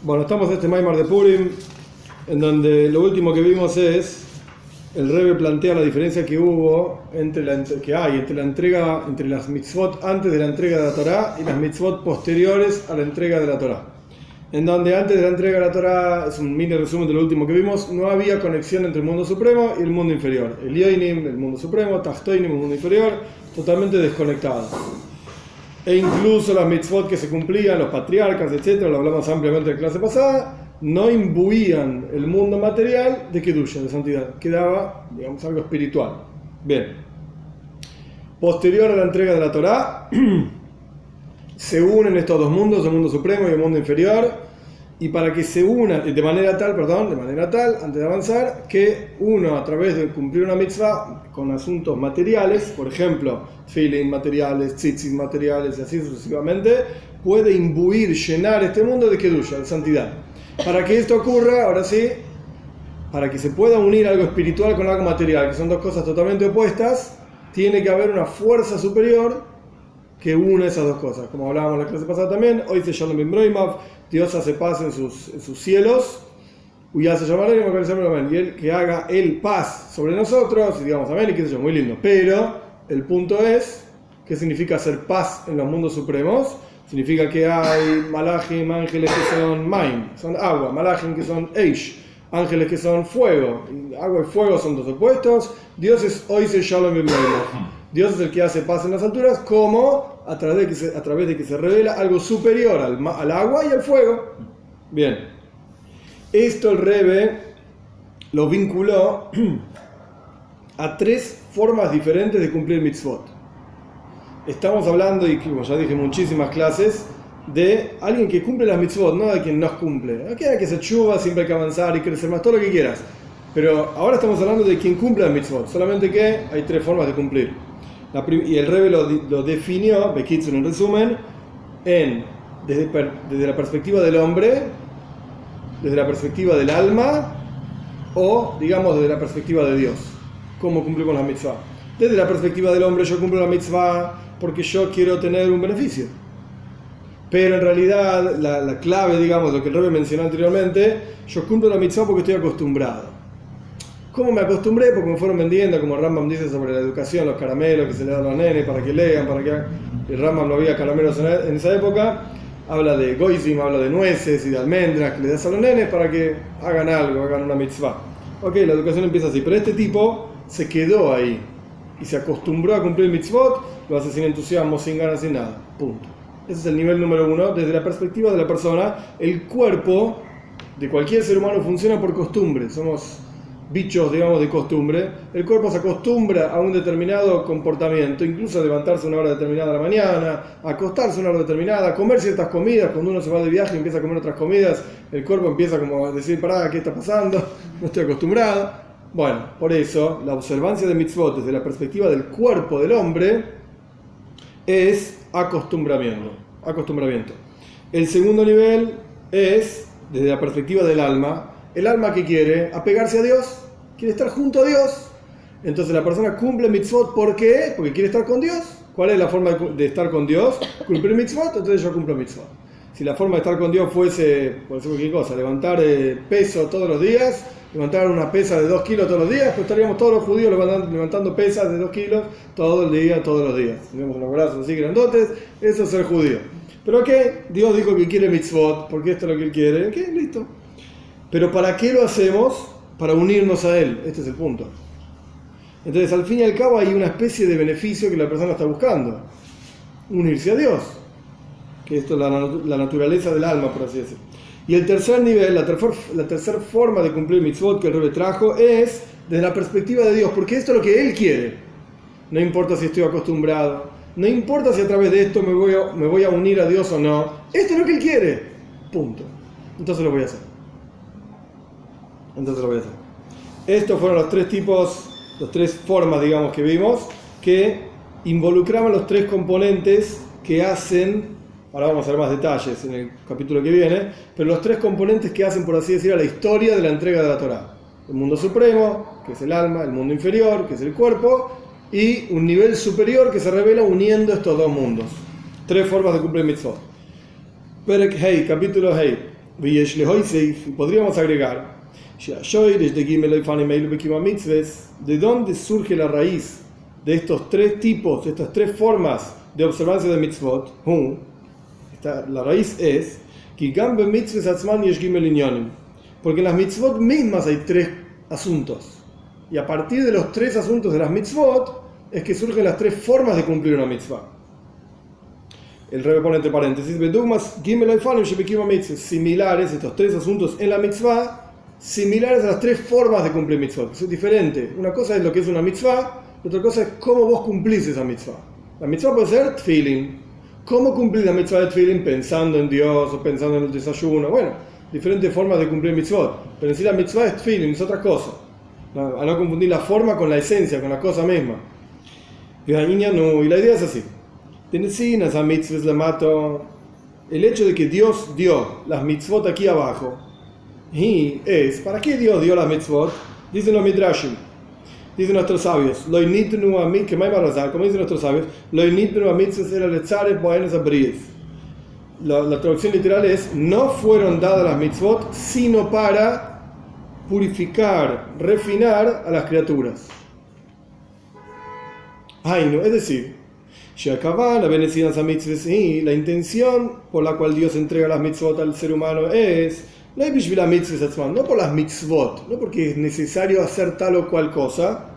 Bueno, estamos en este Maimar de Purim, en donde lo último que vimos es, el Rebbe plantea la diferencia que hubo, entre la, que hay entre la entrega, entre las mitzvot antes de la entrega de la Torah y las mitzvot posteriores a la entrega de la Torah. En donde antes de la entrega de la Torah, es un mini resumen de lo último que vimos, no había conexión entre el mundo supremo y el mundo inferior. El Yoinim, el mundo supremo, Tachtoinim, el mundo inferior, totalmente desconectados e incluso las mitzvot que se cumplían, los patriarcas, etcétera, lo hablamos ampliamente en la clase pasada, no imbuían el mundo material de Kedusha, de santidad, quedaba, digamos, algo espiritual. Bien. Posterior a la entrega de la Torá, se unen estos dos mundos, el mundo supremo y el mundo inferior, y para que se unan, de manera tal, perdón, de manera tal, antes de avanzar, que uno a través de cumplir una mitzvah con asuntos materiales, por ejemplo, feeling materiales, tzitzis materiales y así sucesivamente, puede imbuir, llenar este mundo de kedusha, de santidad. Para que esto ocurra, ahora sí, para que se pueda unir algo espiritual con algo material, que son dos cosas totalmente opuestas, tiene que haber una fuerza superior que une esas dos cosas. Como hablábamos en la clase pasada también, hoy se llama Dios hace paz en sus, en sus cielos, y él que haga el paz sobre nosotros, y digamos amén, y qué sé yo, muy lindo. Pero el punto es, ¿qué significa hacer paz en los mundos supremos? Significa que hay malachim, ángeles que son main, son agua, malachim que son eish, ángeles que son fuego. Agua y fuego son dos opuestos. Dios es hoy se shalom Dios es el que hace paz en las alturas, como a través de que se, a través de que se revela algo superior al, al agua y al fuego. Bien, esto el Rebe lo vinculó a tres formas diferentes de cumplir mitzvot. Estamos hablando, y como ya dije muchísimas clases, de alguien que cumple las mitzvot, no de quien no cumple. Aquí hay que se chuva, siempre hay que avanzar y crecer más, todo lo que quieras. Pero ahora estamos hablando de quien cumple las mitzvot, solamente que hay tres formas de cumplir y el Rebbe lo, definió, Bekitsun en resumen, en, desde, la perspectiva del hombre, desde la perspectiva del alma o, digamos, desde la perspectiva de Dios. ¿Cómo cumplimos la mitzvah? Desde la perspectiva del hombre yo cumplo la mitzvah porque yo quiero tener un beneficio. Pero en realidad la, la clave, digamos, lo que el Rebbe mencionó anteriormente, yo cumplo la mitzvah porque estoy acostumbrado. ¿Cómo me acostumbré? Porque me fueron vendiendo, como Rambam dice sobre la educación, los caramelos que se le dan a los nenes para que lean, para que... El Rambam no había caramelos en esa época. Habla de goizim, habla de nueces y de almendras que le das a los nenes para que hagan algo, hagan una mitzvah. Ok, la educación empieza así, pero este tipo se quedó ahí y se acostumbró a cumplir mitzvot, lo hace sin entusiasmo, sin ganas, sin nada. Punto. Ese es el nivel número uno. Desde la perspectiva de la persona, el cuerpo de cualquier ser humano funciona por costumbre. Somos bichos, digamos, de costumbre, el cuerpo se acostumbra a un determinado comportamiento, incluso a levantarse una hora determinada a la mañana, a acostarse una hora determinada, a comer ciertas comidas, cuando uno se va de viaje y empieza a comer otras comidas, el cuerpo empieza como a decir, pará, ¿qué está pasando? No estoy acostumbrado. Bueno, por eso la observancia de mitzvot desde la perspectiva del cuerpo del hombre es acostumbramiento. acostumbramiento. El segundo nivel es, desde la perspectiva del alma, el alma que quiere apegarse a Dios, quiere estar junto a Dios. Entonces la persona cumple mitzvot, ¿por qué? Porque quiere estar con Dios. ¿Cuál es la forma de estar con Dios? Cumplir mitzvot, entonces yo cumplo mitzvot. Si la forma de estar con Dios fuese, por decir cualquier cosa, levantar eh, peso todos los días, levantar una pesa de 2 kilos todos los días, pues estaríamos todos los judíos levantando, pesas de 2 kilos todo el día, todos los días. Tenemos unos brazos así grandotes, eso es ser judío. Pero ¿qué? Dios dijo que quiere mitzvot, porque esto es lo que él quiere. ¿Qué? Listo. Pero ¿para qué lo hacemos? Para unirnos a Él. Este es el punto. Entonces, al fin y al cabo, hay una especie de beneficio que la persona está buscando. Unirse a Dios. Que esto es la, naturaleza del alma, por así decirlo. Y el tercer nivel, la, tercera forma de cumplir mitzvot que el Rebbe trajo es desde la perspectiva de Dios, porque esto es lo que Él quiere. No importa si estoy acostumbrado, no importa si a través de esto me voy me voy a unir a Dios o no, esto es lo que Él quiere. Punto. Entonces lo voy a hacer entonces lo voy a hacer. Estos fueron los tres tipos, las tres formas, digamos, que vimos, que involucraban los tres componentes que hacen, ahora vamos a ver más detalles en el capítulo que viene, pero los tres componentes que hacen, por así decirlo, la historia de la entrega de la Torah. El mundo supremo, que es el alma, el mundo inferior, que es el cuerpo, y un nivel superior que se revela uniendo estos dos mundos. Tres formas de cumplir mitzvot. Perek Hei, capítulo Hei. y podríamos agregar, ¿de dónde surge la raíz de estos tres tipos, de estas tres formas de observancia de mitzvot? La raíz es porque en las mitzvot mismas hay tres asuntos. Y a partir de los tres asuntos de las mitzvot es que surgen las tres formas de cumplir una mitzvah. El rebe pone entre paréntesis, similares, estos tres asuntos en la mitzvah, similares a las tres formas de cumplir mitzvot. Es diferente. Una cosa es lo que es una mitzvah, otra cosa es cómo vos cumplís esa mitzvah. La mitzvah puede ser tefilin. ¿Cómo cumplir la mitzvah de tefilin? Pensando en Dios o pensando en el desayuno. Bueno, diferentes formas de cumplir mitzvot. Pero en sí la mitzvah es tefilin, es otra cosa. A no confundir la forma con la esencia, con la cosa misma. Y la idea es así. El hecho de que Dios dio las mitzvot aquí abajo y es, ¿para qué Dios dio las mitzvot? Dicen los midrashim, dicen nuestros sabios, lo initnu a que como dicen nuestros sabios, lo initnu a mitzvot era lechares buenos abríes. La, la traducción literal es, no fueron dadas las mitzvot sino para purificar, refinar a las criaturas. Ay, no, es decir, la intención por la cual Dios entrega las mitzvot al ser humano es no por las mitzvot, no porque es necesario hacer tal o cual cosa,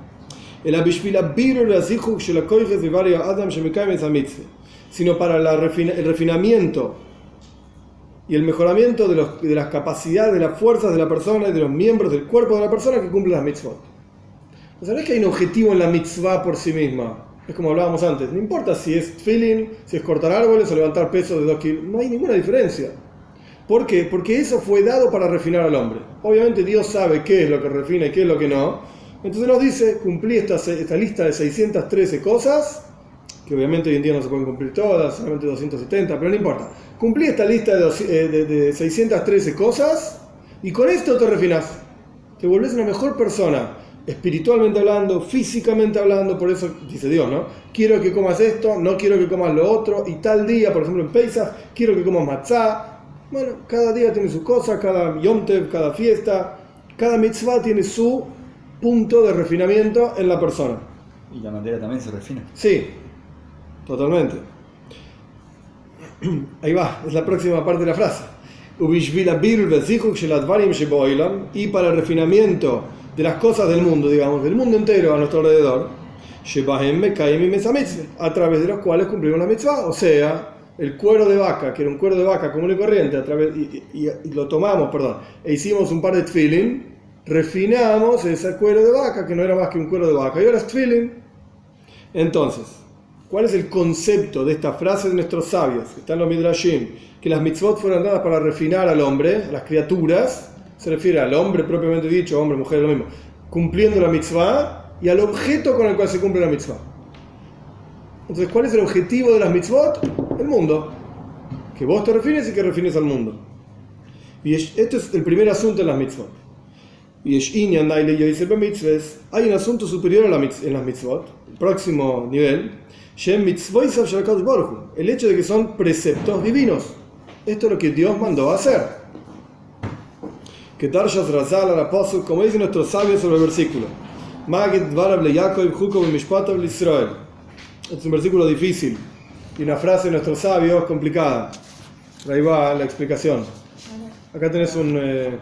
sino para el refinamiento y el mejoramiento de, los, de las capacidades, de las fuerzas de la persona y de los miembros del cuerpo de la persona que cumple las mitzvot. O sea, no es que hay un objetivo en la mitzvah por sí misma. Es como hablábamos antes, no importa si es feeling, si es cortar árboles o levantar peso de dos kilos, no hay ninguna diferencia. ¿Por qué? Porque eso fue dado para refinar al hombre. Obviamente Dios sabe qué es lo que refina y qué es lo que no. Entonces nos dice, cumplí esta, esta lista de 613 cosas, que obviamente hoy en día no se pueden cumplir todas, solamente 270, pero no importa. Cumplí esta lista de, de, de 613 cosas y con esto te refinas. Te vuelves una mejor persona espiritualmente hablando, físicamente hablando, por eso dice Dios, ¿no? Quiero que comas esto, no quiero que comas lo otro, y tal día, por ejemplo en Pesach, quiero que comas matzah. Bueno, cada día tiene su cosa, cada Yom cada fiesta, cada mitzvah tiene su punto de refinamiento en la persona. ¿Y la materia también se refina? Sí, totalmente. Ahí va, es la próxima parte de la frase. Y para el refinamiento de las cosas del mundo, digamos, del mundo entero a nuestro alrededor, a través de los cuales cumplimos la mitzvah, o sea, el cuero de vaca, que era un cuero de vaca común y corriente, a través, y, lo tomamos, perdón, e hicimos un par de tefilin, refinamos ese cuero de vaca, que no era más que un cuero de vaca, y ahora es tefilin. Entonces, ¿cuál es el concepto de esta frase de nuestros sabios, que están los midrashim, que las mitzvot fueron dadas para refinar al hombre, a las criaturas, se refiere al hombre propiamente dicho, hombre, mujer, lo mismo, cumpliendo la mitzvah y al objeto con el cual se cumple la mitzvah. Entonces, ¿cuál es el objetivo de las mitzvot? El mundo. Que vos te refieres y que refieres al mundo. Y este es el primer asunto en las mitzvot. Y hay un asunto superior en las mitzvot, el próximo nivel, el hecho de que son preceptos divinos. Esto es lo que Dios mandó a hacer que como dicen nuestros sabios sobre el versículo. Israel. Es un versículo difícil y una frase de nuestros sabios complicada. Ahí va la explicación. Acá tenés un. Eh,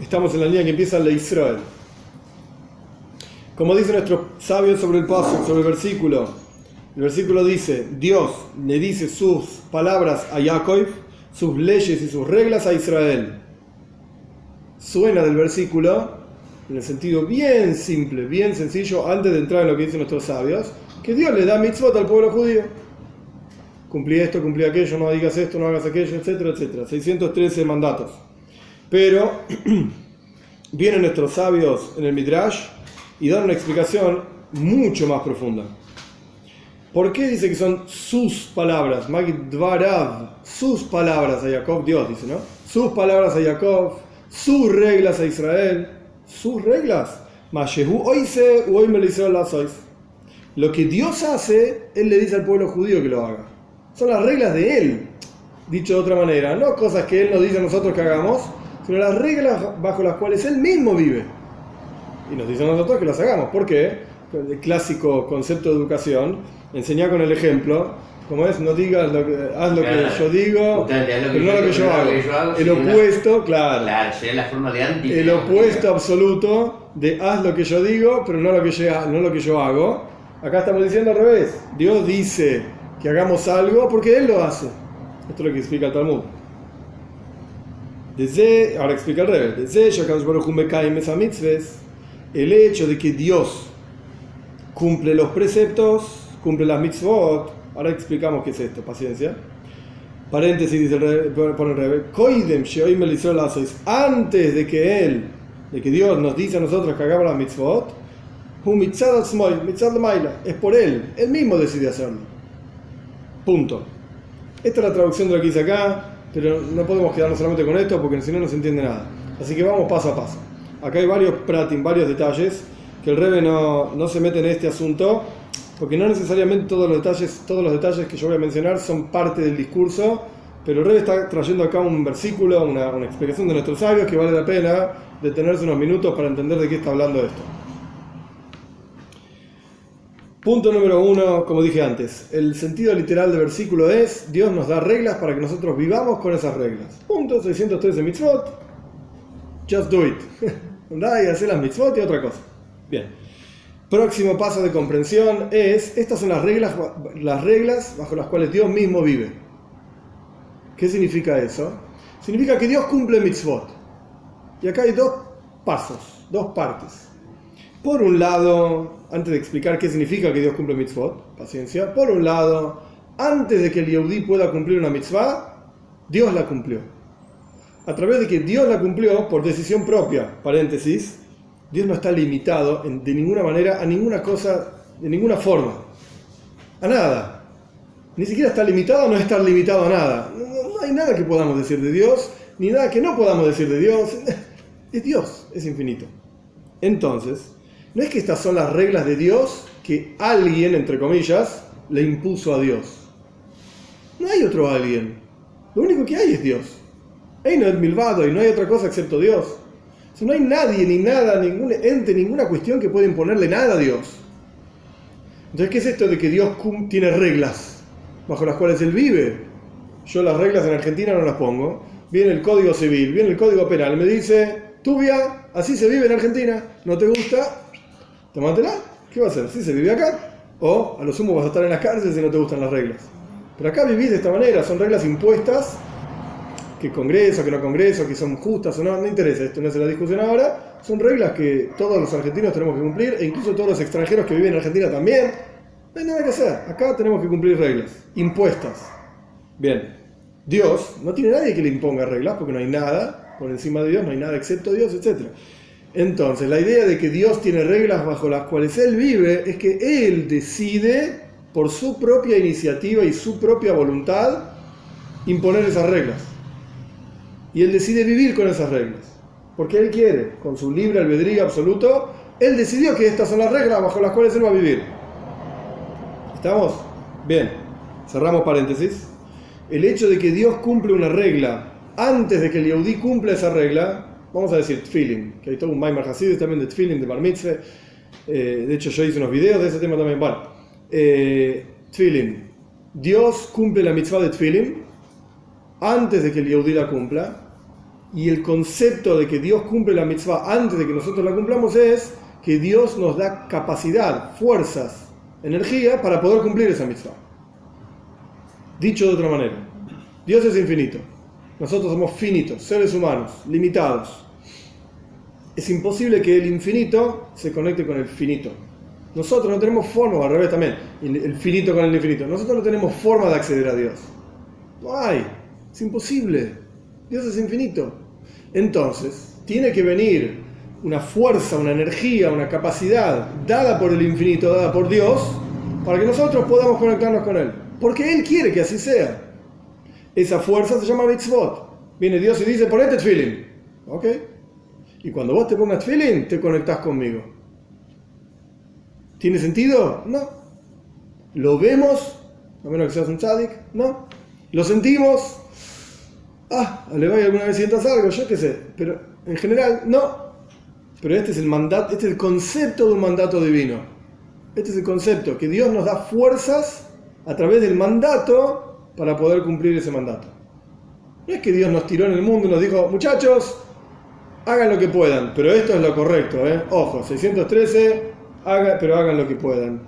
estamos en la línea que empieza la Israel. Como dicen nuestros sabios sobre el paso, sobre el versículo, el versículo dice: Dios le dice sus palabras a Yaakov sus leyes y sus reglas a Israel. Suena del versículo, en el sentido bien simple, bien sencillo, antes de entrar en lo que dicen nuestros sabios, que Dios le da mitzvot al pueblo judío. Cumplí esto, cumplí aquello, no digas esto, no hagas aquello, etcétera, etcétera. 613 mandatos. Pero vienen nuestros sabios en el Midrash y dan una explicación mucho más profunda. ¿Por qué dice que son sus palabras? Magidvarav, sus palabras a Jacob, Dios dice, ¿no? Sus palabras a Jacob, sus reglas a Israel, sus reglas. Lo que Dios hace, Él le dice al pueblo judío que lo haga. Son las reglas de Él. Dicho de otra manera, no cosas que Él nos dice a nosotros que hagamos, sino las reglas bajo las cuales Él mismo vive. Y nos dice a nosotros que las hagamos. ¿Por qué? El clásico concepto de educación, enseñar con el ejemplo, como es, no digas lo que, haz lo Claro. que yo digo, lo pero no lo que yo hago. yo hago, El sí, la- opuesto, claro. Claro, sería la forma de anti. El opuesto absoluto de haz lo que yo digo, pero no lo que yo, no lo que yo hago. Acá estamos diciendo al revés. Dios dice que hagamos algo porque Él lo hace. Esto es lo que explica el Talmud. Desde, ahora explica al revés. Desde el hecho de que Dios cumple los preceptos, cumple las mitzvot. Ahora explicamos qué es esto, paciencia. Paréntesis, dice el pone el Rebe, Koidem antes de que Él, de que Dios nos dice a nosotros que hagamos las mitzvot, es por Él, Él mismo decide hacerlo. Punto. Esta es la traducción de lo que dice acá, pero no podemos quedarnos solamente con esto porque si no no se entiende nada. Así que vamos paso a paso. Acá hay varios pratim, varios detalles, que el Rebe no, no se mete en este asunto, porque no necesariamente todos los detalles, todos los detalles que yo voy a mencionar son parte del discurso, pero el está trayendo acá un versículo, una, una explicación de nuestros sabios que vale la pena detenerse unos minutos para entender de qué está hablando esto. Punto número uno, como dije antes, el sentido literal del versículo es, Dios nos da reglas para que nosotros vivamos con esas reglas. Punto 613 mitzvot, just do it. Andá y hacer las mitzvot y otra cosa. Bien. Próximo paso de comprensión es, estas son las reglas, las reglas bajo las cuales Dios mismo vive. ¿Qué significa eso? Significa que Dios cumple mitzvot. Y acá hay dos pasos, dos partes. Por un lado, antes de explicar qué significa que Dios cumple mitzvot, paciencia, por un lado, antes de que el Yehudí pueda cumplir una mitzvah, Dios la cumplió. A través de que Dios la cumplió por decisión propia, paréntesis, Dios no está limitado de ninguna manera a ninguna cosa, de ninguna forma, a nada. Ni siquiera está limitado a no estar limitado a nada. No hay nada que podamos decir de Dios, ni nada que no podamos decir de Dios. Es Dios, es infinito. Entonces, no es que estas son las reglas de Dios que alguien, entre comillas, le impuso a Dios. No hay otro alguien. Lo único que hay es Dios. Hay no es milvado y no hay otra cosa excepto Dios. O sea, no hay nadie, ni nada, ningún ente, ninguna cuestión que pueda imponerle nada a Dios. Entonces, ¿qué es esto de que Dios tiene reglas bajo las cuales Él vive? Yo las reglas en Argentina no las pongo. Viene el Código Civil, viene el Código Penal, me dice, Tubia, así se vive en Argentina, ¿no te gusta? Tómatela, ¿qué va a hacer? ¿Sí se vive acá? O a lo sumo vas a estar en las cárceles si no te gustan las reglas. Pero acá vivís de esta manera, son reglas impuestas, que congreso, que no congreso, que son justas o no, no interesa, esto no es la discusión ahora, son reglas que todos los argentinos tenemos que cumplir, e incluso todos los extranjeros que viven en Argentina también. No hay nada que hacer, acá tenemos que cumplir reglas, impuestas. Bien, Dios no tiene nadie que le imponga reglas, porque no hay nada por encima de Dios, no hay nada excepto Dios, etc. Entonces, la idea de que Dios tiene reglas bajo las cuales Él vive es que Él decide, por su propia iniciativa y su propia voluntad, imponer esas reglas. Y Él decide vivir con esas reglas. Porque Él quiere, con su libre albedrío absoluto, Él decidió que estas son las reglas bajo las cuales Él va a vivir. ¿Estamos? Bien, cerramos paréntesis. El hecho de que Dios cumple una regla antes de que el Yehudí cumpla esa regla, vamos a decir Tfilin, que hay todo un Maimar Hasidis también de Tfilin, de Bar. Eh, de hecho, yo hice unos videos de ese tema también. Bueno, eh, Tfilin. Dios cumple la mitzvah de Tfilin antes de que el Yehudí la cumpla. Y el concepto de que Dios cumple la mitzvah antes de que nosotros la cumplamos es que Dios nos da capacidad, fuerzas, energía para poder cumplir esa mitzvah. Dicho de otra manera, Dios es infinito. Nosotros somos finitos, seres humanos, limitados. Es imposible que el infinito se conecte con el finito. Nosotros no tenemos forma, al revés también, el finito con el infinito. Nosotros no tenemos forma de acceder a Dios. No hay. Es imposible. Dios es infinito. Entonces, tiene que venir una fuerza, una energía, una capacidad dada por el infinito, dada por Dios, para que nosotros podamos conectarnos con Él. Porque Él quiere que así sea. Esa fuerza se llama mitzvot. Viene Dios y dice, ponete tefilin. ¿Ok? Y cuando vos te pongas tefilin, te conectás conmigo. ¿Tiene sentido? No. ¿Lo vemos? A menos que seas un tzadik, no. Lo sentimos, ah, le vaya alguna vez sientas algo, yo qué sé, pero en general no. Pero este es el mandato, este es el concepto de un mandato divino. Este es el concepto, que Dios nos da fuerzas a través del mandato para poder cumplir ese mandato. No es que Dios nos tiró en el mundo y nos dijo, muchachos, hagan lo que puedan, pero esto es lo correcto, ¿eh? Ojo, 613, haga, pero hagan lo que puedan.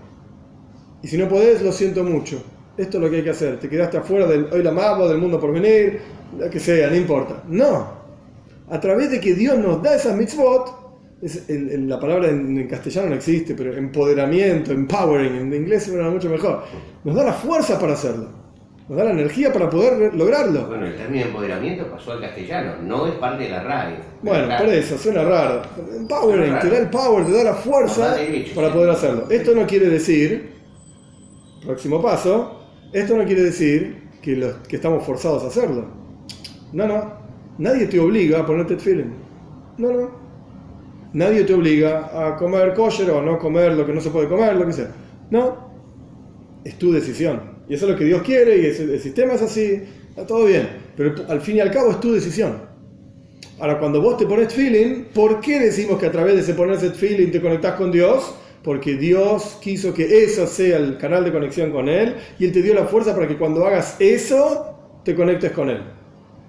Y si no podés, lo siento mucho. Esto es lo que hay que hacer. Te quedaste afuera del hoy la mabo, del mundo por venir, lo que sea, no importa. No. A través de que Dios nos da esas mitzvot, es, la palabra en, castellano no existe, pero empoderamiento, empowering, en inglés suena mucho mejor. Nos da la fuerza para hacerlo nos da la energía para poder lograrlo. Bueno, el término empoderamiento pasó al castellano, no es parte de la RAE. Bueno, por eso, suena raro. Empowering, te da el power, te da la fuerza para poder hacerlo. Esto no quiere decir, próximo paso, esto no quiere decir que, los, que estamos forzados a hacerlo. No, no. Nadie te obliga a ponerte feeling. No, no. Nadie te obliga a comer kosher o no comer lo que no se puede comer, lo que sea. No. Es tu decisión. Y eso es lo que Dios quiere y el sistema es así, está todo bien. Pero al fin y al cabo es tu decisión. Ahora, cuando vos te pones feeling, ¿por qué decimos que a través de ese ponerse feeling te conectás con Dios? Porque Dios quiso que eso sea el canal de conexión con Él y Él te dio la fuerza para que cuando hagas eso, te conectes con Él.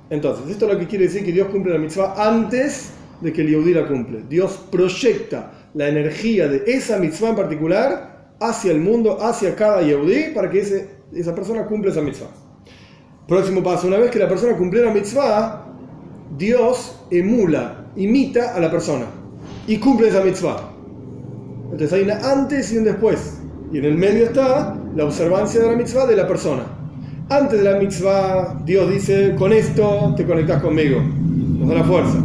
Entonces, esto es lo que quiere decir que Dios cumple la mitzvah antes de que el Yehudi la cumple. Dios proyecta la energía de esa mitzvah en particular hacia el mundo, hacia cada Yehudi, para que ese esa persona cumple esa mitzvah. Próximo paso, una vez que la persona cumple la mitzvah, Dios emula, imita a la persona y cumple esa mitzvah. Entonces hay una antes y un después. Y en el medio está la observancia de la mitzvah de la persona. Antes de la mitzvah, Dios dice, con esto te conectas conmigo. Nos da la fuerza.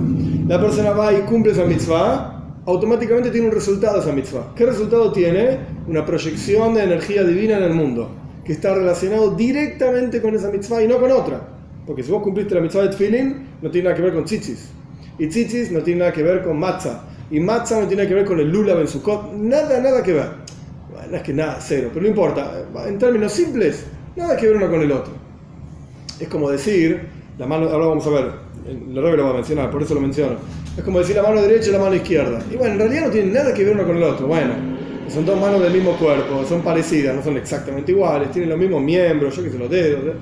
La persona va y cumple esa mitzvah, automáticamente tiene un resultado esa mitzvah. ¿Qué resultado tiene? Una proyección de energía divina en el mundo que está relacionado directamente con esa mitzvah y no con otra. Porque si vos cumpliste la mitzvah de tefillin, no tiene nada que ver con tzitzis. Y tzitzis no tiene nada que ver con matzah. Y matzah no tiene nada que ver con el lula ben sukkot. Nada, nada que ver. Bueno, es que nada, cero. Pero no importa. En términos simples, nada que ver uno con el otro. Es como decir, la mano, ahora vamos a ver, el rey lo va a mencionar, por eso lo menciono. Es como decir la mano derecha y la mano izquierda. Y bueno, en realidad no tienen nada que ver uno con el otro. Bueno, son dos manos del mismo cuerpo, son parecidas, no son exactamente iguales, tienen los mismos miembros, yo que sé, los dedos. ¿eh?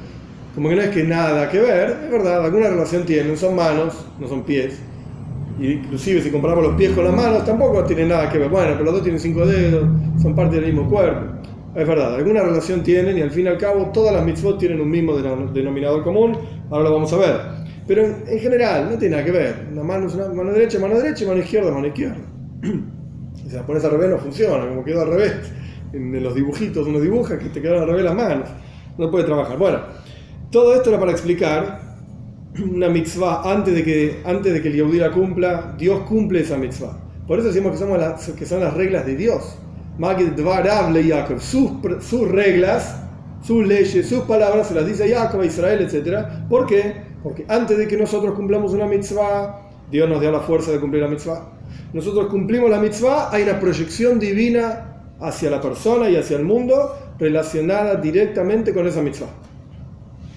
Como que no es que nada que ver, es verdad, alguna relación tienen, son manos, no son pies. Inclusive si comparamos los pies con las manos, tampoco tienen nada que ver. Bueno, pero los dos tienen cinco dedos, son parte del mismo cuerpo. Es verdad, alguna relación tienen y al fin y al cabo todas las mitzvot tienen un mismo denominador común, ahora lo vamos a ver. Pero en, general no tiene nada que ver. Una mano es una mano derecha, mano derecha, mano izquierda, mano izquierda. Si la pones al revés no funciona, como quedó al revés. En los dibujitos uno dibuja que te quedan al revés las manos. No puede trabajar. Bueno, todo esto era para explicar una mitzvah antes de que, antes de que el Yehudi la cumpla, Dios cumple esa mitzvah. Por eso decimos que, somos las, que son las reglas de Dios. Sus, sus reglas, sus leyes, sus palabras se las dice Jacob, a Israel, etc. ¿Por qué? Porque antes de que nosotros cumplamos una mitzvah, Dios nos dio la fuerza de cumplir la mitzvah nosotros cumplimos la mitzvah, hay una proyección divina hacia la persona y hacia el mundo relacionada directamente con esa mitzvah.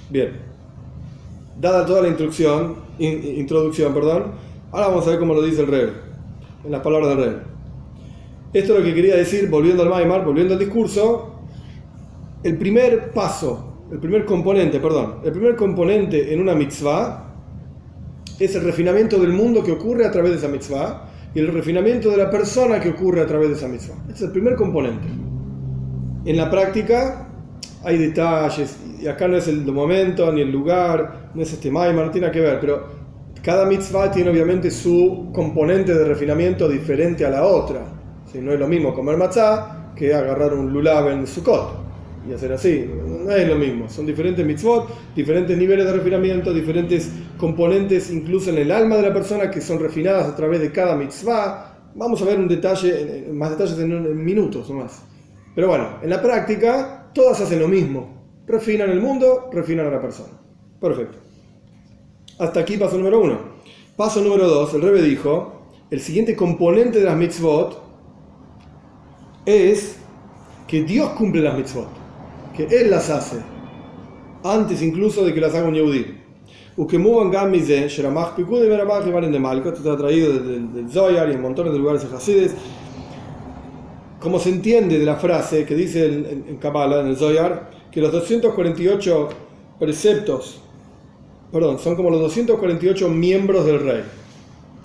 Bien, dada toda la instrucción, introducción, perdón, ahora vamos a ver cómo lo dice el rey, en las palabras del rey. Esto es lo que quería decir, volviendo al Maimar, volviendo al discurso, el primer paso, el primer componente, perdón, el primer componente en una mitzvah es el refinamiento del mundo que ocurre a través de esa mitzvah y el refinamiento de la persona que ocurre a través de esa mitzvah. Este es el primer componente. En la práctica hay detalles, y acá no es el momento ni el lugar, no es este maima, no tiene que ver, pero cada mitzvah tiene obviamente su componente de refinamiento diferente a la otra. Si no es lo mismo comer matzah que agarrar un lulav en Sukkot y hacer así. No es lo mismo. Son diferentes mitzvot, diferentes niveles de refinamiento, diferentes componentes incluso en el alma de la persona que son refinadas a través de cada mitzvah. Vamos a ver un detalle, más detalles en, minutos o más. Pero bueno, en la práctica todas hacen lo mismo. Refinan el mundo, refinan a la persona. Perfecto. Hasta aquí paso número uno. Paso número dos, el Rebe dijo, el siguiente componente de las mitzvot es que Dios cumple las mitzvot que Él las hace. antes incluso de que las haga un Yehudi. Ukemuban Gamize, Sheramach Eramach y esto está traído del, Zoyar y en montones de lugares de Hasides. Como se entiende de la frase que dice en, Kabbalah, en el Zoyar, que los 248 preceptos, perdón, son como los 248 miembros del rey.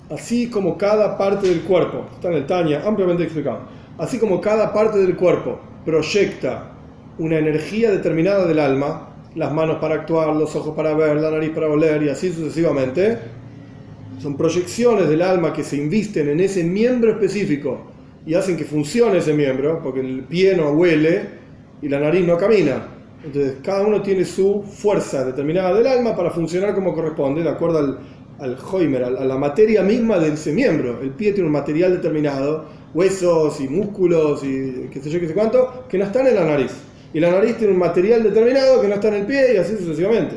Así como cada parte del cuerpo, está en el Tanya, ampliamente explicado, así como cada parte del cuerpo proyecta una energía determinada del alma, las manos para actuar, los ojos para ver, la nariz para oler y así sucesivamente, son proyecciones del alma que se invisten en ese miembro específico y hacen que funcione ese miembro, porque el pie no huele y la nariz no camina. Entonces, cada uno tiene su fuerza determinada del alma para funcionar como corresponde, de acuerdo al, al a la materia misma de ese miembro. El pie tiene un material determinado, huesos y músculos y qué sé yo, qué sé cuánto, que no están en la nariz. Y la nariz tiene un material determinado que no está en el pie y así sucesivamente.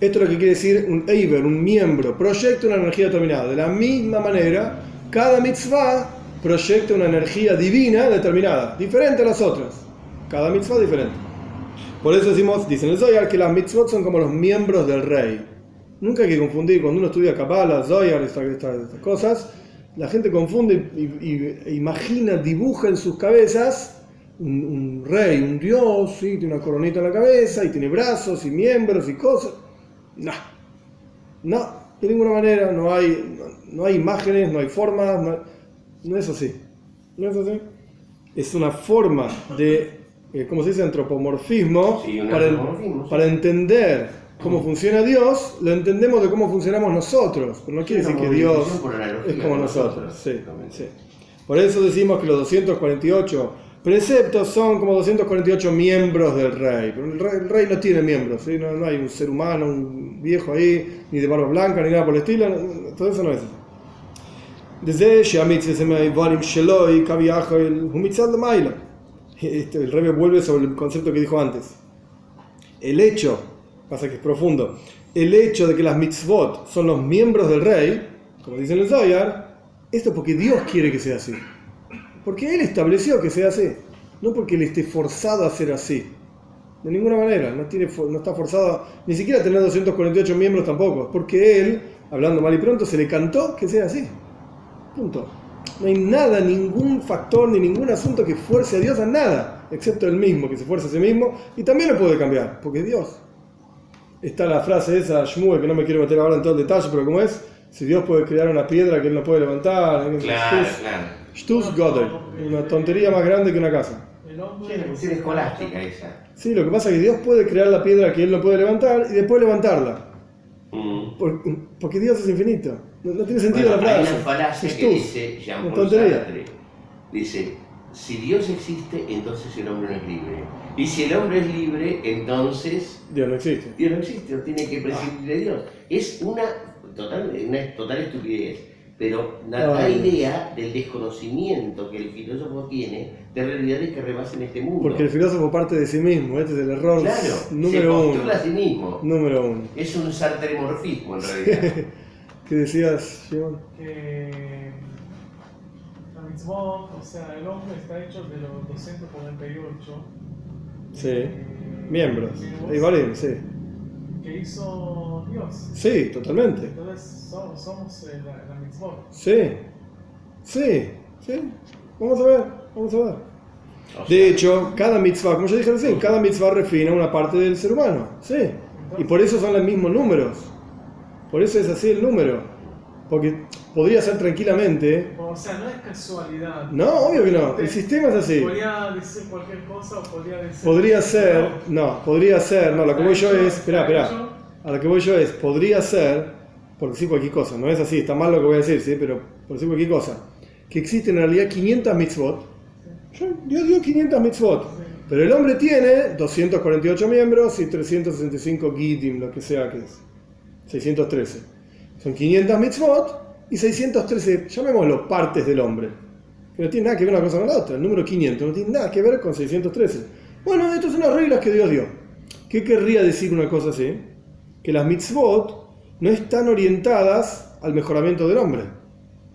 Esto es lo que quiere decir un Eiber, un miembro, proyecta una energía determinada. De la misma manera, cada mitzvah proyecta una energía divina determinada, diferente a las otras. Cada mitzvah diferente. Por eso decimos, dicen el Zoyar, que las mitzvot son como los miembros del rey. Nunca hay que confundir, cuando uno estudia Kabbalah, Zoyar, estas, estas, estas cosas, la gente confunde y, y, e imagina, dibuja en sus cabezas un, un, rey, un dios, ¿sí? tiene una coronita en la cabeza y tiene brazos y miembros y cosas. No, no, de ninguna manera, no hay, no, no hay imágenes, no hay formas, no, no, es así. No es así. Es una forma de, eh, ¿cómo se dice? Antropomorfismo, Sí, un para, antropomorfismo, para entender cómo funciona Dios, lo entendemos de cómo funcionamos nosotros. Pero no quiere decir que Dios es como nosotros. Por eso decimos que los 248 preceptos son como 248 miembros del rey. Pero el rey, no tiene miembros, no, hay un ser humano, un viejo ahí, ni de barba blanca, ni nada por el estilo. Todo eso no es eso. Este, el rey vuelve sobre el concepto que dijo antes. El hecho pasa que es profundo, el hecho de que las mitzvot son los miembros del rey, como dice en el Zoyar, esto es porque Dios quiere que sea así. Porque Él estableció que sea así. No porque Él esté forzado a ser así. De ninguna manera. No, tiene, no está forzado ni siquiera a tener 248 miembros tampoco. Porque Él, hablando mal y pronto, se le cantó que sea así. Punto. No hay nada, ningún factor ni ningún asunto que fuerce a Dios a nada, excepto el mismo, que se fuerza a sí mismo y también lo puede cambiar, porque Dios. Está la frase esa, Shmuel, que no me quiero meter ahora en todo el detalle, pero como es, si Dios puede crear una piedra que él no puede levantar, es Claro, Stus- claro. Godel, una tontería más grande que una casa. Sí, cuestión escolástica esa. Sí, lo que pasa es que Dios puede crear la piedra que él no puede levantar y después levantarla, Mm. por- porque Dios es infinito. No, no tiene sentido Bueno, la hay frase. una falacia Es que dice Una Jean-Paul tontería. Sartre. Dice, si Dios existe, entonces el hombre no es libre. Y si el hombre es libre, entonces Dios no existe. Dios no existe, no tiene que prescindir de Dios. Es una total, una total estupidez. Pero la, idea del desconocimiento que el filósofo tiene de realidades que rebasan este mundo. Porque el filósofo parte de sí mismo, este es el error claro, se número uno. postula a sí mismo. Número uno. Es un sartremorfismo en realidad. ¿Qué decías, Simón? que la mitzvot, o sea, el hombre está hecho de los 248 Sí. eh, Miembros. varios, sí. que hizo Dios. Sí, totalmente. Entonces somos, somos eh, la, la mitzvot. Sí. Sí. Sí. Vamos a ver. Vamos a ver. O De hecho, cada mitzvah, como yo dije recién, cada mitzvah refina una parte del ser humano. Sí. Y por eso son los mismos números. Por eso es así el número. Porque podría ser tranquilamente. O sea, no es casualidad. No, obvio que no. El sistema es así. Podría decir cualquier cosa o podría decir. Podría ser, no, podría ser, no, lo que voy yo es, espera, espera, a lo que voy yo es, podría ser, por decir cualquier cosa, no es así, está mal lo que voy a decir, ¿sí? pero por decir cualquier cosa, que existen en realidad 500 mitzvot, yo, Dios dio 500 mitzvot, pero el hombre tiene 248 miembros y 365 gidim, lo que sea que es, 613. Son 500 mitzvot y 613, llamémoslo, partes del hombre que no tiene nada que ver una cosa con la otra. El número 500 no tiene nada que ver con 613. Bueno, estas son las reglas que Dios dio. ¿Qué querría decir una cosa así? Que las mitzvot no están orientadas al mejoramiento del hombre.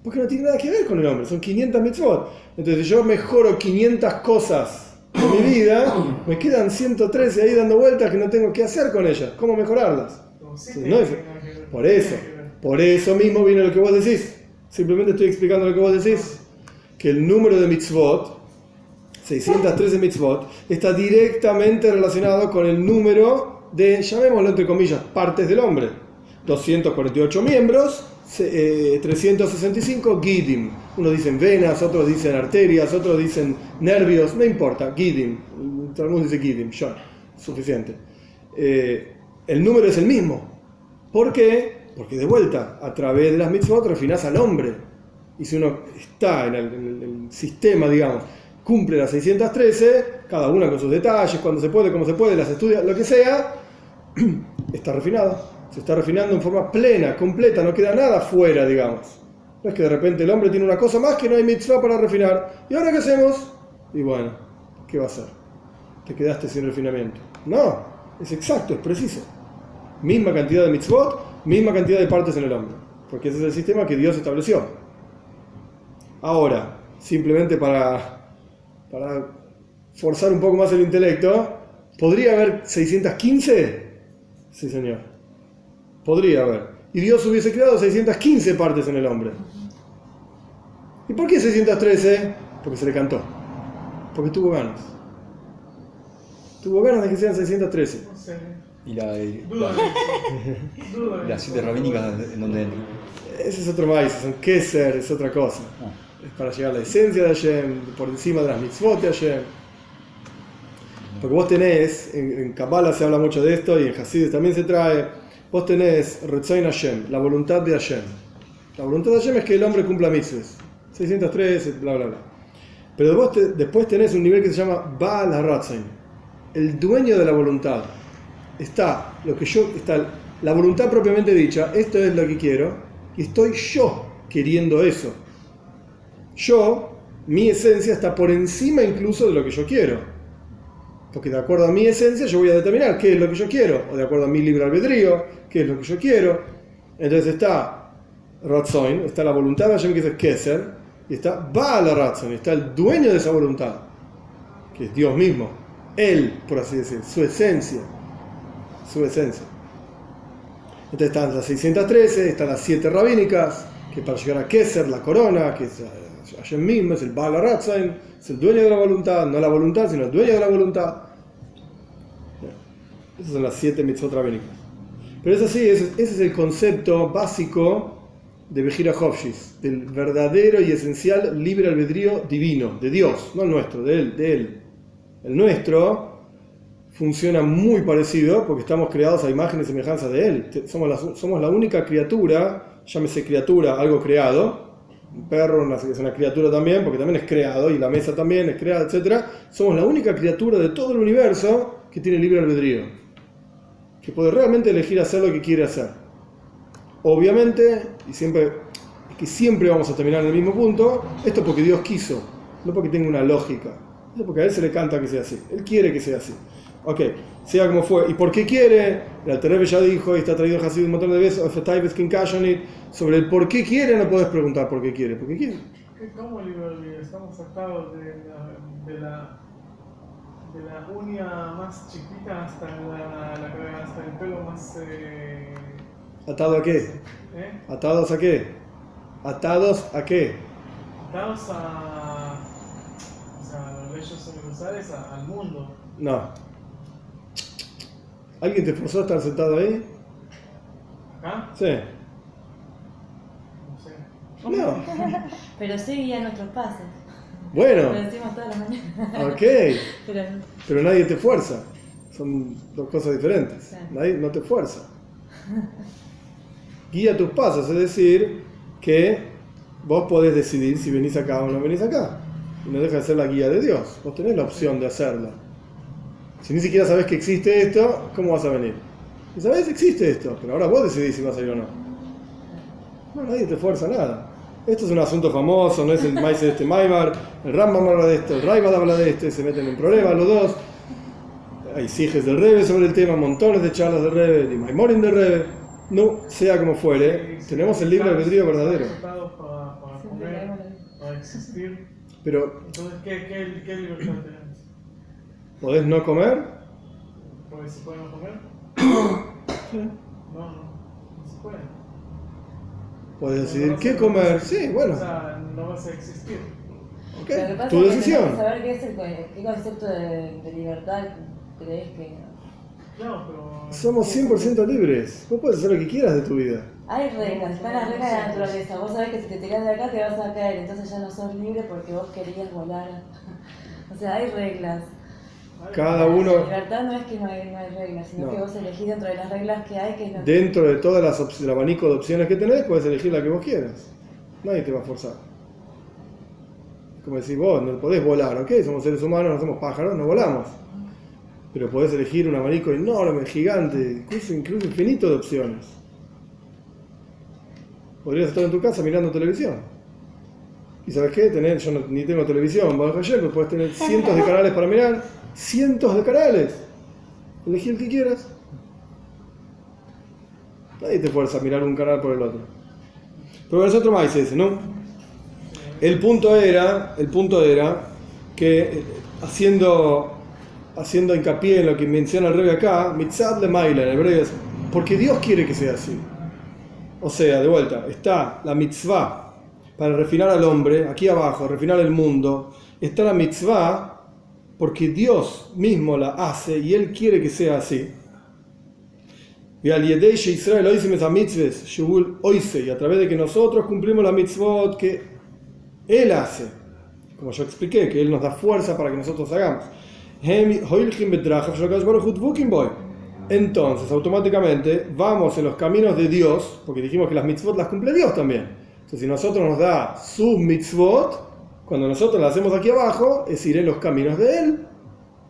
Porque no tiene nada que ver con el hombre, son 500 mitzvot. Entonces, si yo mejoro 500 cosas en mi vida, me quedan 113 ahí dando vueltas que no tengo qué hacer con ellas, cómo mejorarlas. No es- que Por eso, que. Por eso mismo viene lo que vos decís. Simplemente estoy explicando lo que vos decís. Que el número de mitzvot, 613 mitzvot, está directamente relacionado con el número de, llamémoslo entre comillas, partes del hombre. 248 miembros, se- eh, 365 gidim. Unos dicen venas, otros dicen arterias, otros dicen nervios, no importa, gidim. Todo el mundo dice gidim, yo, suficiente. Eh, el número es el mismo. ¿Por qué? Porque de vuelta, a través de las mitzvot refinás al hombre. Y si uno está en el, sistema, digamos, cumple las 613, cada una con sus detalles, cuando se puede, como se puede, las estudia, lo que sea, está refinado. Se está refinando en forma plena, completa, no queda nada fuera, digamos. No es que de repente el hombre tiene una cosa más que no hay mitzvah para refinar. ¿Y ahora qué hacemos? Y bueno, ¿qué va a hacer? Te quedaste sin refinamiento. No, es exacto, es preciso. Misma cantidad de mitzvot, misma cantidad de partes en el hombre. Porque ese es el sistema que Dios estableció. Ahora, simplemente para, para forzar un poco más el intelecto, ¿podría haber 615? Sí, señor. Podría haber. Y Dios hubiese creado 615 partes en el hombre. ¿Y por qué 613? Porque se le cantó. Porque tuvo ganas. Tuvo ganas de que sean 613. Y la, la- las eso. siete rabínicas en donde entran. Ese es otro maíz, es un keser, es otra cosa. Ah, Es para llegar a la esencia de Hashem, por encima de las mitzvot de Hashem. Porque vos tenés, en, en Kabbalah se habla mucho de esto y en Hasidus también se trae, vos tenés Retzain Hashem, la voluntad de Hashem. La voluntad de Hashem es que el hombre cumpla mitzvahs. 603, bla bla bla. Pero vos te- después tenés un nivel que se llama Baal HaRatzain, el dueño de la voluntad. Está lo que yo, está la voluntad propiamente dicha, esto es lo que quiero, y estoy yo queriendo eso. Yo, mi esencia está por encima incluso de lo que yo quiero. Porque de acuerdo a mi esencia yo voy a determinar qué es lo que yo quiero, o de acuerdo a mi libre albedrío, qué es lo que yo quiero. Entonces está Ratzoin, está la voluntad de que es el Keser, y está Baal Ratzoin, está el dueño de esa voluntad, que es Dios mismo. Él, por así decir, su esencia. Su esencia. Entonces están las 613, están las 7 rabínicas, que para llegar a Keser, la corona, que es eh, Hashem mismo, es el Baal Ratzain, es el dueño de la voluntad, no la voluntad, sino el dueño de la voluntad. Esas son las 7 mitzvot rabínicas. Pero es así, ese, es el concepto básico de Bejira Hofshis, del verdadero y esencial libre albedrío divino, de Dios, no el nuestro, de Él, de Él. El nuestro funciona muy parecido porque estamos creados a imagen y semejanza de Él. Somos la, somos la única criatura, llámese criatura, algo creado, un perro una- es una criatura también, porque también es creado, y la mesa también es creada, etc. Somos la única criatura de todo el universo que tiene libre albedrío, que puede realmente elegir hacer lo que quiere hacer. Obviamente, y siempre, que siempre vamos a terminar en el mismo punto, esto porque Dios quiso, no porque tenga una lógica, esto porque a Él se le canta que sea así, Él quiere que sea así. Ok, sea como fue. ¿Y por qué quiere? El Alterebe ya dijo, y está traído Hasid un montón de veces, sobre el por qué quiere, no puedes preguntar por qué quiere, porque quiere. ¿Qué- ¿Cómo? Estamos atados de la, de la, de la uña más chiquita hasta, la, la- hasta el pelo más... Eh, ¿Atado a qué? ¿eh? ¿Atados a qué? ¿Atados a qué? Atados a, o sea, a los leyes universales, a- al mundo. No. ¿Alguien te forzó a estar sentado ahí? ¿Acá? Sí. No sé. No. Pero sí guía nuestros pasos. Lo Bueno, decimos todas las mañanas. ok. Pero Pero nadie te fuerza. Son dos cosas diferentes. Claro. Nadie no te fuerza. Guía tus pasos, es decir, que vos podés decidir si venís acá o no venís acá. Y no deja de ser la guía de Dios. Vos tenés la opción de hacerlo. Si ni siquiera sabés que existe esto, ¿cómo vas a venir? Y sabés existe esto, pero ahora vos decidís si vas a ir o no. No, nadie te fuerza nada. Esto es un asunto famoso, no es el maíz de este Maimar, el Rambam habla de esto, el Raimad habla de esto, y se meten en problemas los dos. Hay siges del Rebe sobre el tema, montones de charlas del Rebe, de Maimorim del Rebe. No, sea como fuere, tenemos el libre albedrío verdadero. Para, para comer, para existir. Pero Entonces, ¿qué, qué, qué libertad tenemos? ¿Podés no comer? Porque se puede no comer. No, no. No se puede. Podés No decidir qué comer. Sí, bueno. O sea, no vas a existir. ok, Lo que pasa Tu decisión. que saber qué, es el, qué concepto de, de libertad crees que. No, pero. Somos 100% libres. Vos podés hacer lo que quieras de tu vida. Hay reglas, están las reglas de la naturaleza. Vos sabés que si te tirás de acá te vas a caer, entonces ya no sos libre porque vos querías volar. O sea, hay reglas. Cada La uno, libertad no es que no hay, no hay reglas, sino No. que vos elegís dentro de las reglas que hay, que es lo que- dentro de todas las op- el abanico de opciones que tenés, puedes elegir la que vos quieras. Nadie te va a forzar. Es como decir, vos no podés volar, ¿ok? Somos seres humanos, no somos pájaros, no volamos. Pero podés elegir un abanico enorme, gigante, incluso, incluso infinito de opciones. Podrías estar en tu casa mirando televisión. Y sabes qué, tener, yo no- ni tengo televisión, bajo ayer, pero puedes tener cientos de canales para mirar. Cientos de canales. Elegí el que quieras. Nadie te fuerza a mirar un canal por el otro. Pero el otro más ese, ¿no? El punto era, el punto era que eh, haciendo, haciendo hincapié en lo que menciona el rey acá, mitzad le maila en hebreo es porque Dios quiere que sea así. O sea, de vuelta, está la mitzvah para refinar al hombre, aquí abajo, refinar el mundo. Está la mitzvah porque Dios mismo la hace y Él quiere que sea así. Y al Israel y a través de que nosotros cumplimos la mitzvot que Él hace, como yo expliqué, que Él nos da fuerza para que nosotros hagamos. Entonces, automáticamente vamos en los caminos de Dios, porque dijimos que las mitzvot las cumple Dios también. Entonces, si nosotros nos da sus mitzvot, cuando nosotros las hacemos aquí abajo, es ir en los caminos de Él.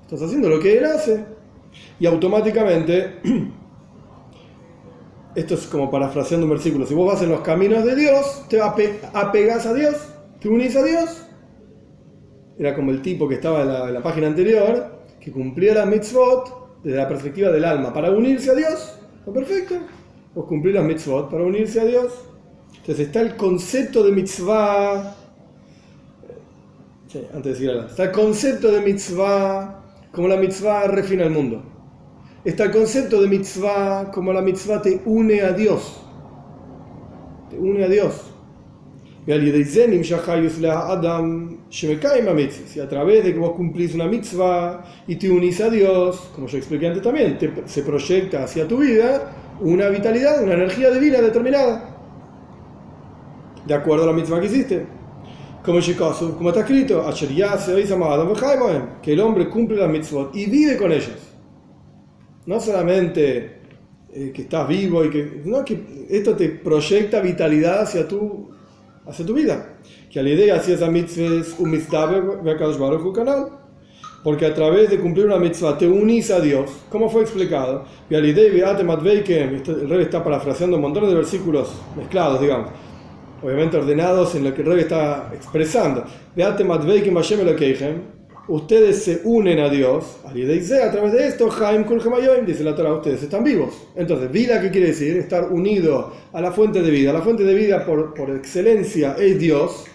Estás haciendo lo que Él hace. Y automáticamente, esto es como parafraseando un versículo, si vos vas en los caminos de Dios, te ape- a Dios, te unís a Dios. Era como el tipo que estaba en la, en la página anterior, que cumplía las mitzvot desde la perspectiva del alma para unirse a Dios. Está perfecto. Vos cumplís las mitzvot para unirse a Dios. Entonces está el concepto de mitzvah. Sí, antes de decir adelante. Está el concepto de mitzvah como la mitzvah refina el mundo. Está el concepto de mitzvah como la mitzvah te une a Dios. Te une a Dios. Y a través de que vos cumplís una mitzvah y te unís a Dios, como yo expliqué antes también, te- se proyecta hacia tu vida una vitalidad, una energía divina determinada. De acuerdo a la mitzvah que hiciste. Como Shikasu, como está escrito, que el hombre cumple las mitzvot y vive con ellas. No solamente eh, que estás vivo y que. No, que esto te proyecta vitalidad hacia tu, hacia tu vida. Que al idea hacías a mitzvahs un mitzvah canal. Porque a través de cumplir una mitzvah te unís a Dios, como fue explicado. Y al idea el rey está parafraseando un montón de versículos mezclados, digamos. Obviamente ordenados en lo que el rey está expresando. Ustedes se unen a Dios, a través de esto, dice la Torah, ustedes están vivos. Entonces, vida, ¿qué quiere decir? Estar unido a la fuente de vida. La fuente de vida por, por excelencia es Dios.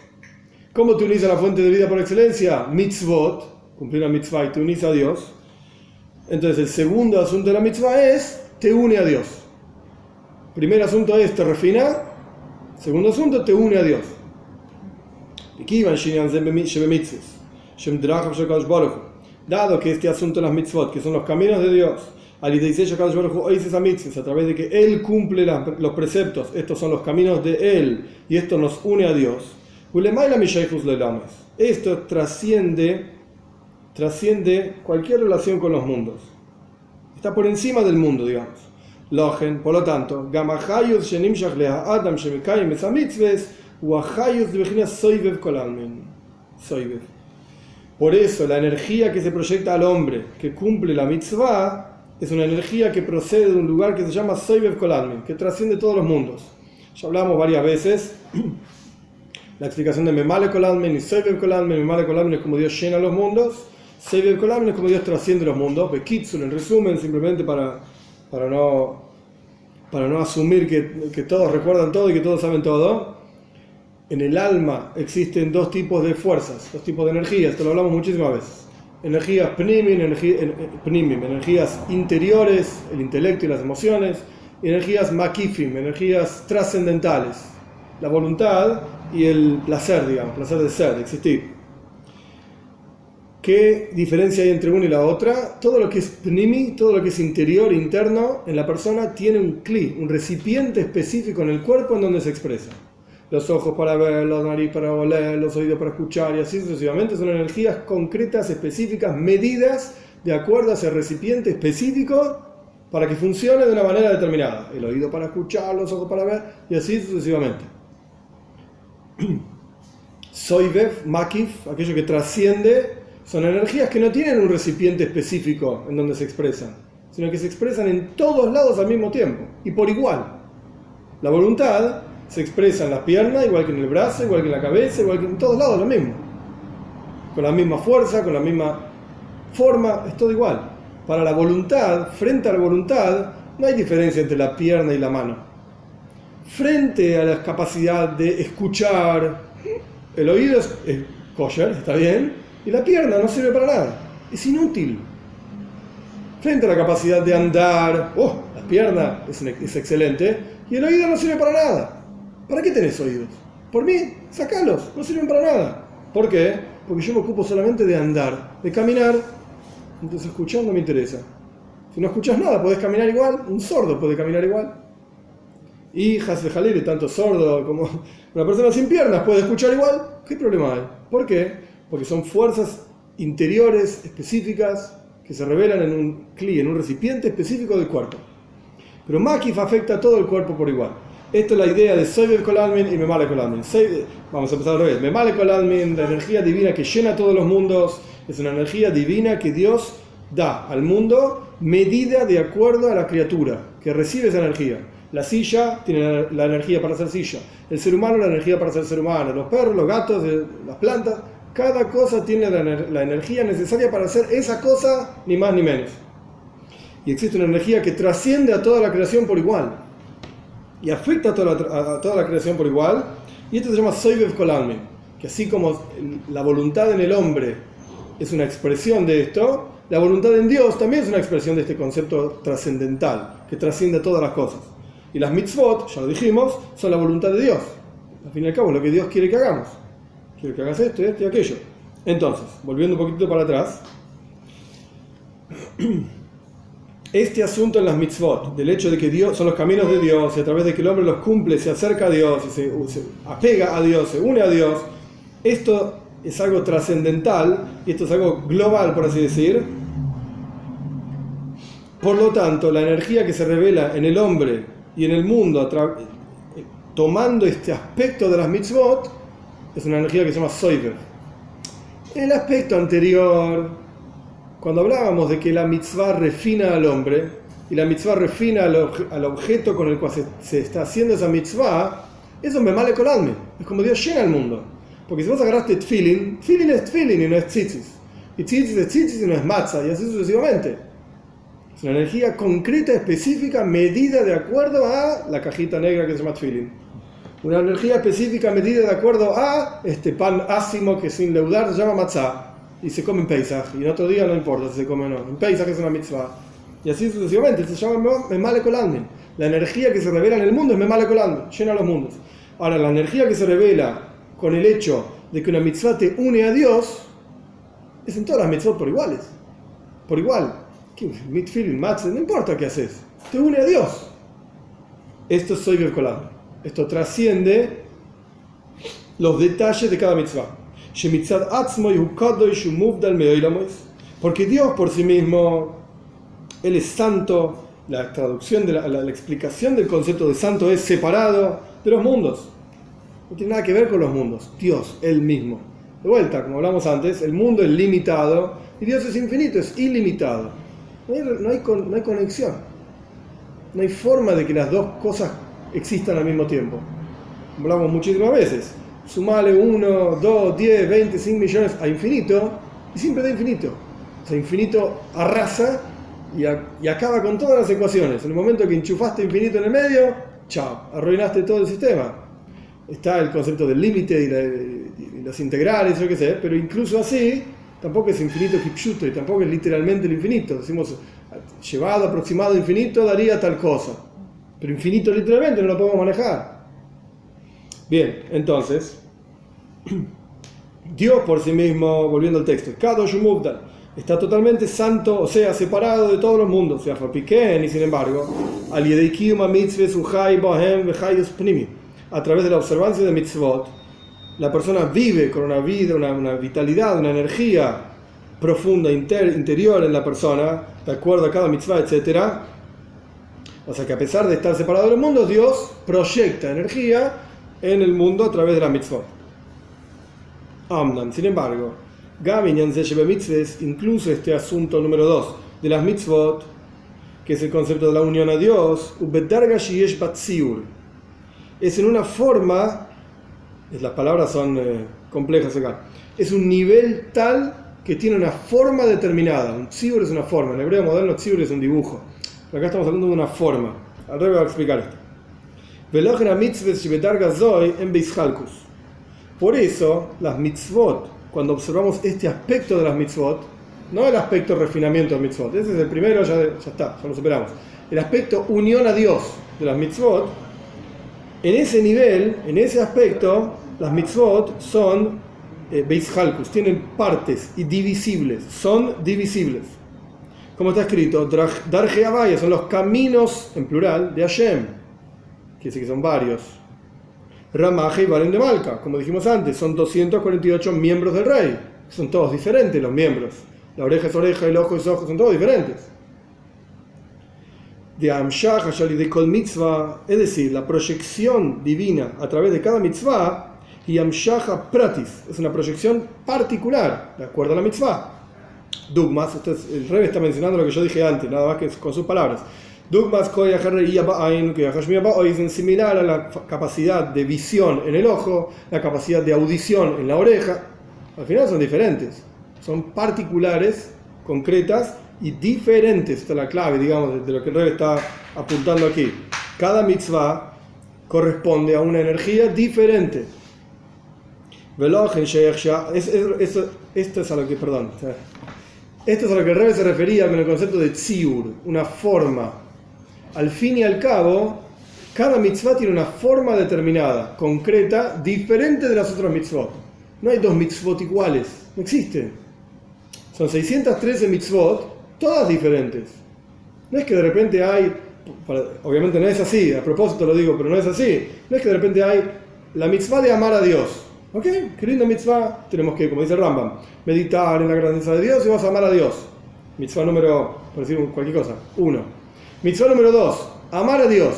¿Cómo te unís a la fuente de vida por excelencia? Mitzvot, cumplir la mitzvah y te unís a Dios. Entonces, el segundo asunto de la mitzvah es, te une a Dios. Primer asunto es, te refina. Segundo asunto, te une a Dios. Dado que este asunto de las mitzvot, que son los caminos de Dios, al a través de que Él cumple los preceptos, estos son los caminos de Él, y esto nos une a Dios. Esto trasciende, trasciende cualquier relación con los mundos. Está por encima del mundo, digamos. Soivev Kolalmen. Soivev. Por eso, la energía que se proyecta al hombre que cumple la mitzvah es una energía que procede de un lugar que se llama Soivev Kolalmen, que trasciende todos los mundos. Ya hablamos varias veces la explicación de Memale Kolalmen y Soivev Kolalmen. Memale Kolalmen es como Dios llena los mundos, Soivev Kolalmen es como Dios trasciende los mundos. Bekitsun, en resumen, simplemente para, para, no, para no asumir que, que todos recuerdan todo y que todos saben todo. En el alma existen dos tipos de fuerzas, dos tipos de energía, esto lo hablamos muchísimas veces. energías pnimim, pnimim, energías interiores, el intelecto y las emociones, y energías makifim, energías trascendentales, la voluntad y el placer, digamos, placer de ser, de existir. ¿Qué diferencia hay entre una y la otra? Todo lo que es pnimi, todo lo que es interior, interno, en la persona tiene un cli, un recipiente específico en el cuerpo en donde se expresa. Los ojos para ver, la nariz para oler, los oídos para escuchar y así sucesivamente son energías concretas, específicas, medidas de acuerdo a ese recipiente específico para que funcione de una manera determinada. El oído para escuchar, los ojos para ver y así sucesivamente. Soivev, Makif, aquello que trasciende, son energías que no tienen un recipiente específico en donde se expresan, sino que se expresan en todos lados al mismo tiempo y por igual. La voluntad se expresa en las piernas, igual que en el brazo, igual que en la cabeza, igual que en todos lados lo mismo. Con la misma fuerza, con la misma forma, es todo igual. Para la voluntad, frente a la voluntad, no hay diferencia entre la pierna y la mano. Frente a la capacidad de escuchar, el oído es, kosher, está bien, y la pierna no sirve para nada, es inútil. Frente a la capacidad de andar, oh, la pierna es, excelente, y el oído no sirve para nada. ¿Para qué tenés oídos? Por mí, sacalos, no sirven para nada. ¿Por qué? Porque yo me ocupo solamente de andar, de caminar, entonces escuchar no me interesa. Si no escuchas nada, podés caminar igual, un sordo puede caminar igual. Hijas de Jalil, tanto sordo como una persona sin piernas puede escuchar igual, ¿qué problema hay? ¿Por qué? Porque son fuerzas interiores específicas que se revelan en un cli, en un recipiente específico del cuerpo. Pero Makif afecta a todo el cuerpo por igual. Esta es la idea de Soiber Kolalmin y Memale Kolalmin. Vamos a empezar al revés. Memale Kolalmin, la energía divina que llena todos los mundos, es una energía divina que Dios da al mundo medida de acuerdo a la criatura que recibe esa energía. La silla tiene la energía para ser silla, el ser humano la energía para ser ser humano, los perros, los gatos, las plantas, cada cosa tiene la, energía necesaria para hacer esa cosa, ni más ni menos. Y existe una energía que trasciende a toda la creación por igual. Y afecta a toda la, creación por igual. Y esto se llama Soibev Kolalmin. Que así como la voluntad en el hombre es una expresión de esto, la voluntad en Dios también es una expresión de este concepto trascendental, que trasciende a todas las cosas. Y las mitzvot, ya lo dijimos, son la voluntad de Dios. Al fin y al cabo, lo que Dios quiere que hagamos. Quiere que hagas esto, esto y aquello. Entonces, volviendo un poquito para atrás, este asunto en las mitzvot, del hecho de que Dios son los caminos de Dios y a través de que el hombre los cumple, se acerca a Dios, y se, se apega a Dios, se une a Dios, esto es algo trascendental y esto es algo global, por así decir. Por lo tanto, la energía que se revela en el hombre y en el mundo, tomando este aspecto de las mitzvot, es una energía que se llama Soiver. En el aspecto anterior, cuando hablábamos de que la mitzvah refina al hombre y la mitzvah refina al, al objeto con el cual se, se, está haciendo esa mitzvah, eso me male coladme. Es como Dios llena el mundo. Porque si vos agarraste tfilin, tfilin es tfilin y no es tzitzis. Y tzitzis es tzitzis y no es matzah, y así sucesivamente. Es una energía concreta, específica, medida de acuerdo a la cajita negra que se llama tfilin. Una energía específica medida de acuerdo a este pan ácimo que sin leudar se llama matzah y se come en Pesach, y en otro día no importa si se come o no. En Pesach es una mitzvah. Y así sucesivamente, se llama Memale. La energía que se revela en el mundo es Memale Kolandin, llena los mundos. Ahora, la energía que se revela con el hecho de que una mitzvah te une a Dios, es en todas las mitzvot por iguales. Por igual. Mitfilin, matzah, no importa qué haces, te une a Dios. Esto es Soy Kolandin. Esto trasciende los detalles de cada mitzvah. Porque Dios por sí mismo, Él es santo, la traducción, de la, explicación del concepto de santo es separado de los mundos. No tiene nada que ver con los mundos. Dios, Él mismo. De vuelta, como hablamos antes, el mundo es limitado y Dios es infinito, es ilimitado. No hay, no hay, no hay conexión. No hay forma de que las dos cosas existan al mismo tiempo. Hablamos muchísimas veces sumale 1, 2, 10, 20, 5 millones a infinito y siempre da infinito. O sea, infinito arrasa y, acaba con todas las ecuaciones. En el momento que enchufaste infinito en el medio, chao, arruinaste todo el sistema. Está el concepto del límite y, las integrales, yo qué sé, pero incluso así tampoco es infinito kipshuto y tampoco es literalmente el infinito. Decimos, llevado, aproximado, infinito, daría tal cosa. Pero infinito literalmente no lo podemos manejar. Bien, entonces, Dios por sí mismo, volviendo al texto, Kadosh Mugdal, está totalmente santo, o sea, separado de todos los mundos, sea, Fapiken, y sin embargo, a través de la observancia de mitzvot, la persona vive con una vida, una, una vitalidad, una energía profunda, inter- interior en la persona, de acuerdo a cada mitzvah, etc. O sea que a pesar de estar separado del mundo, Dios proyecta energía en el mundo a través de la mitzvot. Amnan, sin embargo, Gamin Yanseshebe Mitzvahs, incluso este asunto número 2 de las mitzvot, que es el concepto de la unión a Dios, es en una forma, las palabras son eh, complejas acá, es un nivel tal que tiene una forma determinada. Un tzibur es una forma, en hebreo moderno tzibur es un dibujo. Pero acá estamos hablando de una forma. Al revés voy a explicar esto. En. Por eso, las mitzvot, cuando observamos este aspecto de las mitzvot, no el aspecto refinamiento de mitzvot, ese es el primero, ya, ya está, ya lo superamos. El aspecto unión a Dios de las mitzvot, en ese nivel, en ese aspecto, las mitzvot son eh, tienen partes y divisibles, son divisibles. Como está escrito, Darje Abaya son los caminos, en plural, de Hashem, que dice que son varios. Ramaje y Balen de Malca, como dijimos antes, son 248 miembros del rey, son todos diferentes los miembros. La oreja es oreja, el ojo es ojo, son todos diferentes de Amshach Hashali de Kol Mitzvah, es decir, la proyección divina a través de cada mitzvah, y Amshach Pratis, es una proyección particular, de acuerdo a la mitzvah. Dugmas, esto es- el rey está mencionando lo que yo dije antes, nada más que con sus palabras. Dugmas es similar a la capacidad de visión en el ojo, la capacidad de audición en la oreja. Al final son diferentes, son particulares, concretas y diferentes. Esta es la clave, digamos, de- lo que el rey está apuntando aquí. Cada mitzvah corresponde a una energía diferente. Es- es- eso- Esto es a lo que, perdón, esto es a lo que el rey se refería con el concepto de tziur, una forma. Al fin y al cabo, cada mitzvah tiene una forma determinada, concreta, diferente de las otras mitzvot. No hay dos mitzvot iguales, no existen. Son 613 mitzvot, todas diferentes. No es que de repente hay, obviamente no es así, a propósito lo digo, pero no es así. No es que de repente hay la mitzvah de amar a Dios. ¿Ok? Qué linda mitzvah. Tenemos que, como dice el Rambam, meditar en la grandeza de Dios y vas a amar a Dios. Mitzvah número, por decir cualquier cosa, uno. Mitzvah número dos, amar a Dios.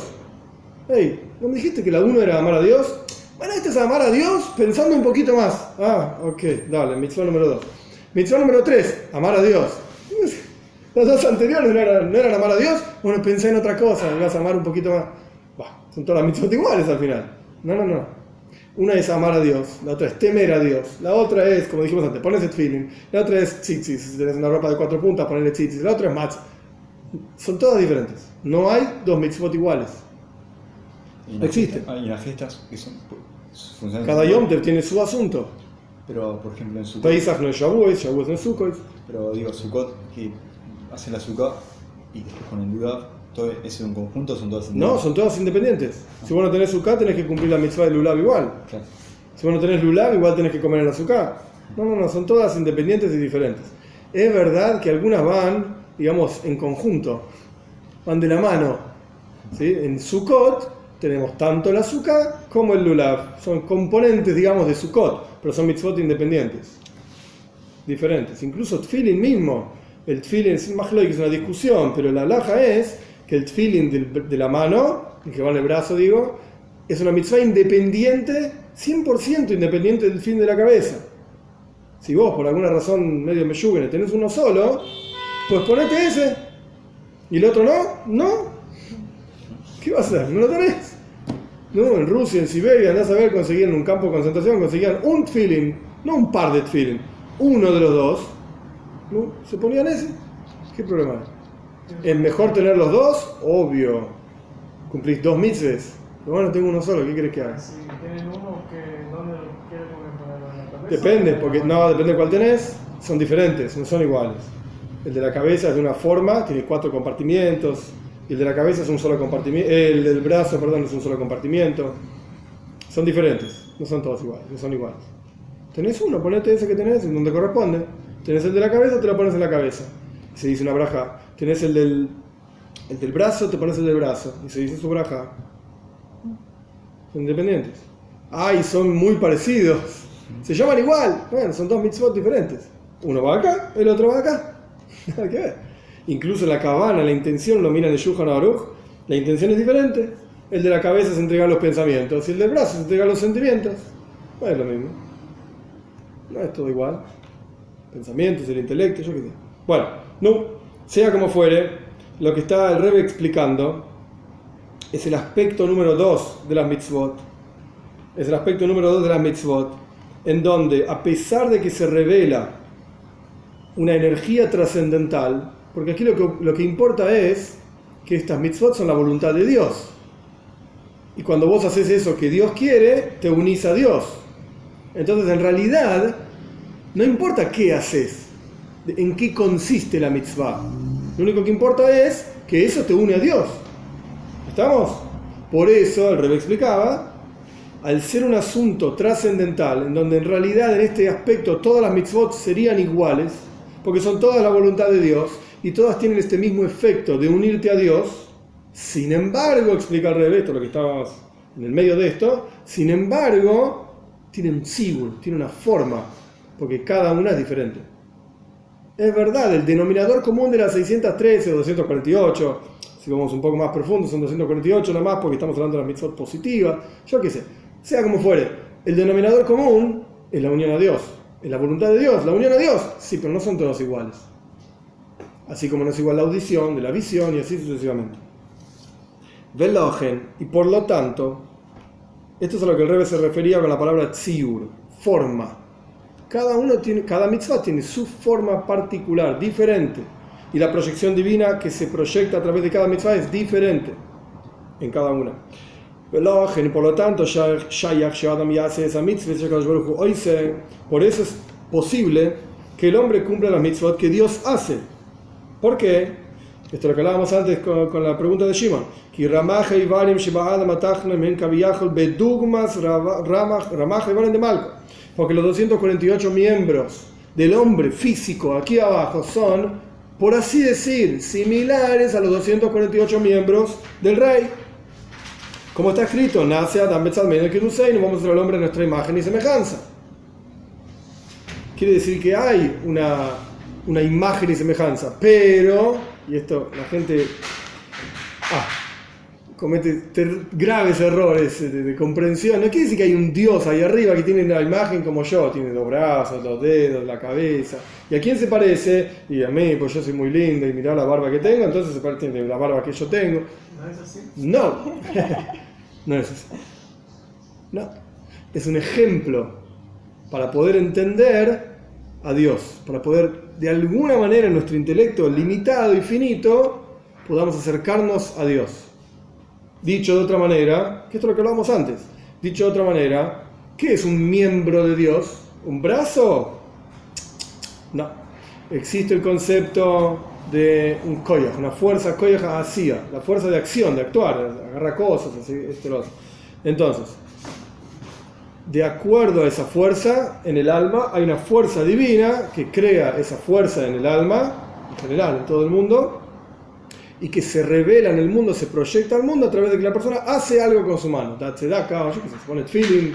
Hey, ¿no me dijiste que la uno era amar a Dios? Bueno, este es amar a Dios pensando un poquito más. Ah, ok, dale, mitzvah número dos. Mitzvah número tres, amar a Dios. Las dos anteriores no eran, no eran amar a Dios, bueno, pensé en otra cosa, vas a amar un poquito más. Bah, son todas las mitzvot iguales al final. No, no, no. Una es amar a Dios, la otra es temer a Dios, la otra es, como dijimos antes, ponerse feeling, la otra es tzitzis, si tienes una ropa de cuatro puntas, ponerle tzitzis, la otra es matz. Son todas diferentes. No hay dos mitzvot iguales. Y en las fiestas- y en las fiestas que son, funcionan Cada Yom Tov tiene su asunto. Pero, por ejemplo, en Sukkot, Pesach no es Shavuot, Shavuot no es Sukkot. pero digo, Sukkot, que hacen la Sukkot y después con el Lulav, todo es un conjunto, son todas No, son todas independientes. Si vos no tenés Sukkot, tenés que cumplir la mitzvah del Lulav igual. Claro. Si vos no tenés Lulav, igual tenés que comer la Sukkah. No, no, no, son todas independientes y diferentes. Es verdad que algunas van, digamos, en conjunto, van de la mano. ¿sí? En Sukkot tenemos tanto la Sukkah como el Lulav. Son componentes, digamos, de Sukkot, pero son mitzvot independientes. Diferentes. Incluso Tfilin mismo. El Tfilin es más que es una discusión, pero la alhaja es que el del- de la mano, el que va en el brazo, digo, es una mitzvah independiente, 100% independiente del fin de la cabeza. Si vos, por alguna razón medio meyugene, tenés uno solo, pues ponete ese. ¿Y el otro no? ¿No? ¿Qué vas a hacer? ¿No lo tenés? No, en Rusia, en Siberia, andás a ver, conseguían un campo de concentración, conseguían un tfilin, no un par de tfilin, uno de los dos. ¿no? ¿Se ponían ese? ¿Qué problema hay? ¿Es mejor tener los dos? Obvio. Cumplís dos mitzvahs. Pero bueno, tengo uno solo, ¿qué crees que haga? Si tienen uno, que ¿dónde quieren poner? ¿Ponerlo en la cabeza? Depende, porque no, depende de cuál tenés. son diferentes, no son iguales. El de la cabeza es de una forma, tiene cuatro compartimientos, el de la cabeza es un solo compartimiento, el del brazo, perdón, es un solo compartimiento. Son diferentes, no son todos iguales, no son iguales. Tenés uno, ponete ese que tenés en donde corresponde. Tenés el de la cabeza, te lo pones en la cabeza. Se dice una braja. Tenés el del, el del brazo, te pones el del brazo. Y se dice su braja. Son independientes. Ay, son muy parecidos. Se llaman igual. Bueno, son dos mitzvot diferentes. Uno va acá, el otro va acá. Nada que ver. Incluso en la cabana, la intención, lo miran de Yuhan Aruch, la intención es diferente. El de la cabeza se entrega los pensamientos y el del brazo se entrega los sentimientos. No es lo mismo. No es todo igual. Pensamientos, el intelecto, yo qué sé. Bueno, no, sea como fuere, lo que está el Rebbe explicando es el aspecto número 2 de las mitzvot. Es el aspecto número 2 de las mitzvot, en donde a pesar de que se revela una energía trascendental, porque aquí lo que, lo que importa es que estas mitzvot son la voluntad de Dios. Y cuando vos haces eso que Dios quiere, te unís a Dios. Entonces, en realidad, no importa qué haces, en qué consiste la mitzvah. Lo único que importa es que eso te une a Dios. ¿Estamos? Por eso, el Rebe explicaba, al ser un asunto trascendental, en donde en realidad en este aspecto todas las mitzvot serían iguales, porque son todas la voluntad de Dios y todas tienen este mismo efecto de unirte a Dios, sin embargo, explica el Rebe, esto lo que estábamos en el medio de esto, sin embargo, tiene un tzibur, tiene una forma, porque cada una es diferente. Es verdad, el denominador común de las 613 o 248, si vamos un poco más profundo, son 248 nada más porque estamos hablando de la mitzvot positiva, yo qué sé, sea como fuere, el denominador común es la unión a Dios, es la voluntad de Dios, la unión a Dios, sí, pero no son todos iguales. Así como no es igual la audición, de la visión y así sucesivamente. Velogen, y por lo tanto, esto es a lo que el Rebbe se refería con la palabra tziur, forma. Cada uno tiene, cada mitzvah tiene su forma particular, diferente. Y la proyección divina que se proyecta a través de cada mitzvah es diferente en cada una. Por lo tanto, por eso es posible que el hombre cumpla las mitzvot que Dios hace. ¿Por qué? Esto es lo que hablábamos antes con, con la pregunta de Shimon. Porque los 248 miembros del hombre físico aquí abajo son, por así decir, similares a los 248 miembros del rey. Como está escrito, nace Adam Betzalmen el y nos vamos a hacer al hombre nuestra imagen y semejanza. Quiere decir que hay una, una imagen y semejanza, pero y esto la gente ah, comete graves errores de, de, comprensión. No quiere decir que hay un Dios ahí arriba que tiene la imagen como yo, tiene dos brazos, dos dedos, la cabeza. ¿Y a quién se parece? Y a mí, pues yo soy muy linda y mirá la barba que tengo, entonces se parece a la barba que yo tengo. ¿No es así? No, no es así. No, es un ejemplo para poder entender a Dios, para poder de alguna manera en nuestro intelecto limitado y finito podamos acercarnos a Dios. Dicho de otra manera, que esto es lo que hablábamos antes, dicho de otra manera, ¿qué es un miembro de Dios? ¿Un brazo? No. Existe el concepto de un koyach, una fuerza koyach hacía, la fuerza de acción, de actuar, agarrar cosas, así, lo. Entonces, de acuerdo a esa fuerza en el alma, hay una fuerza divina que crea esa fuerza en el alma, en general, en todo el mundo, y que se revela en el mundo, se proyecta al mundo a través de que la persona hace algo con su mano, se da que se pone feeling,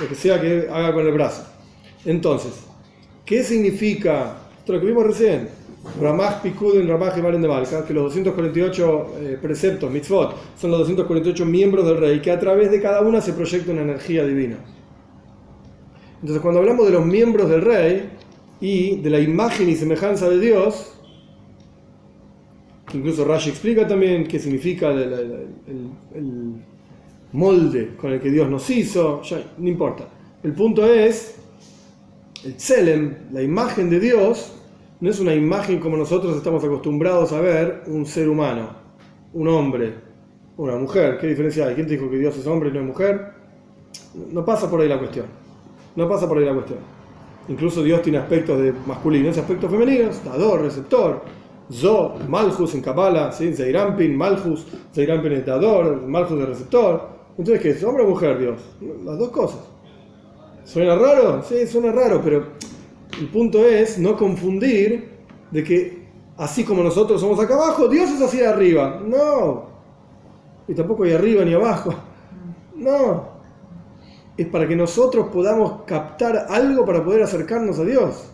lo que sea que haga con el brazo. Entonces, ¿qué significa esto lo que vimos recién? Ramaj Pikuden, Ramaj y Valen de Malca, que los 248 eh, preceptos, mitzvot, son los 248 miembros del rey, que a través de cada una se proyecta una energía divina. Entonces, cuando hablamos de los miembros del rey y de la imagen y semejanza de Dios, incluso Rashi explica también qué significa el, molde con el que Dios nos hizo, ya, no importa. El punto es, el Tselem, la imagen de Dios, no es una imagen como nosotros estamos acostumbrados a ver un ser humano, un hombre, una mujer. ¿Qué diferencia hay? ¿Quién te dijo que Dios es hombre y no es mujer? No pasa por ahí la cuestión. No pasa por ahí la cuestión. Incluso Dios tiene aspectos de masculinos aspectos femeninos. Dador, receptor. Zo, Malchus en Kabbalah, ¿sí? Zeirampin, Malchus, Zeirampin es dador, Malchus es receptor. Entonces, ¿qué es? ¿Hombre o mujer Dios? Las dos cosas. ¿Suena raro? Sí, suena raro, pero el punto es no confundir de que así como nosotros somos acá abajo, Dios es así arriba. No. Y tampoco hay arriba ni abajo. No. Es para que nosotros podamos captar algo para poder acercarnos a Dios.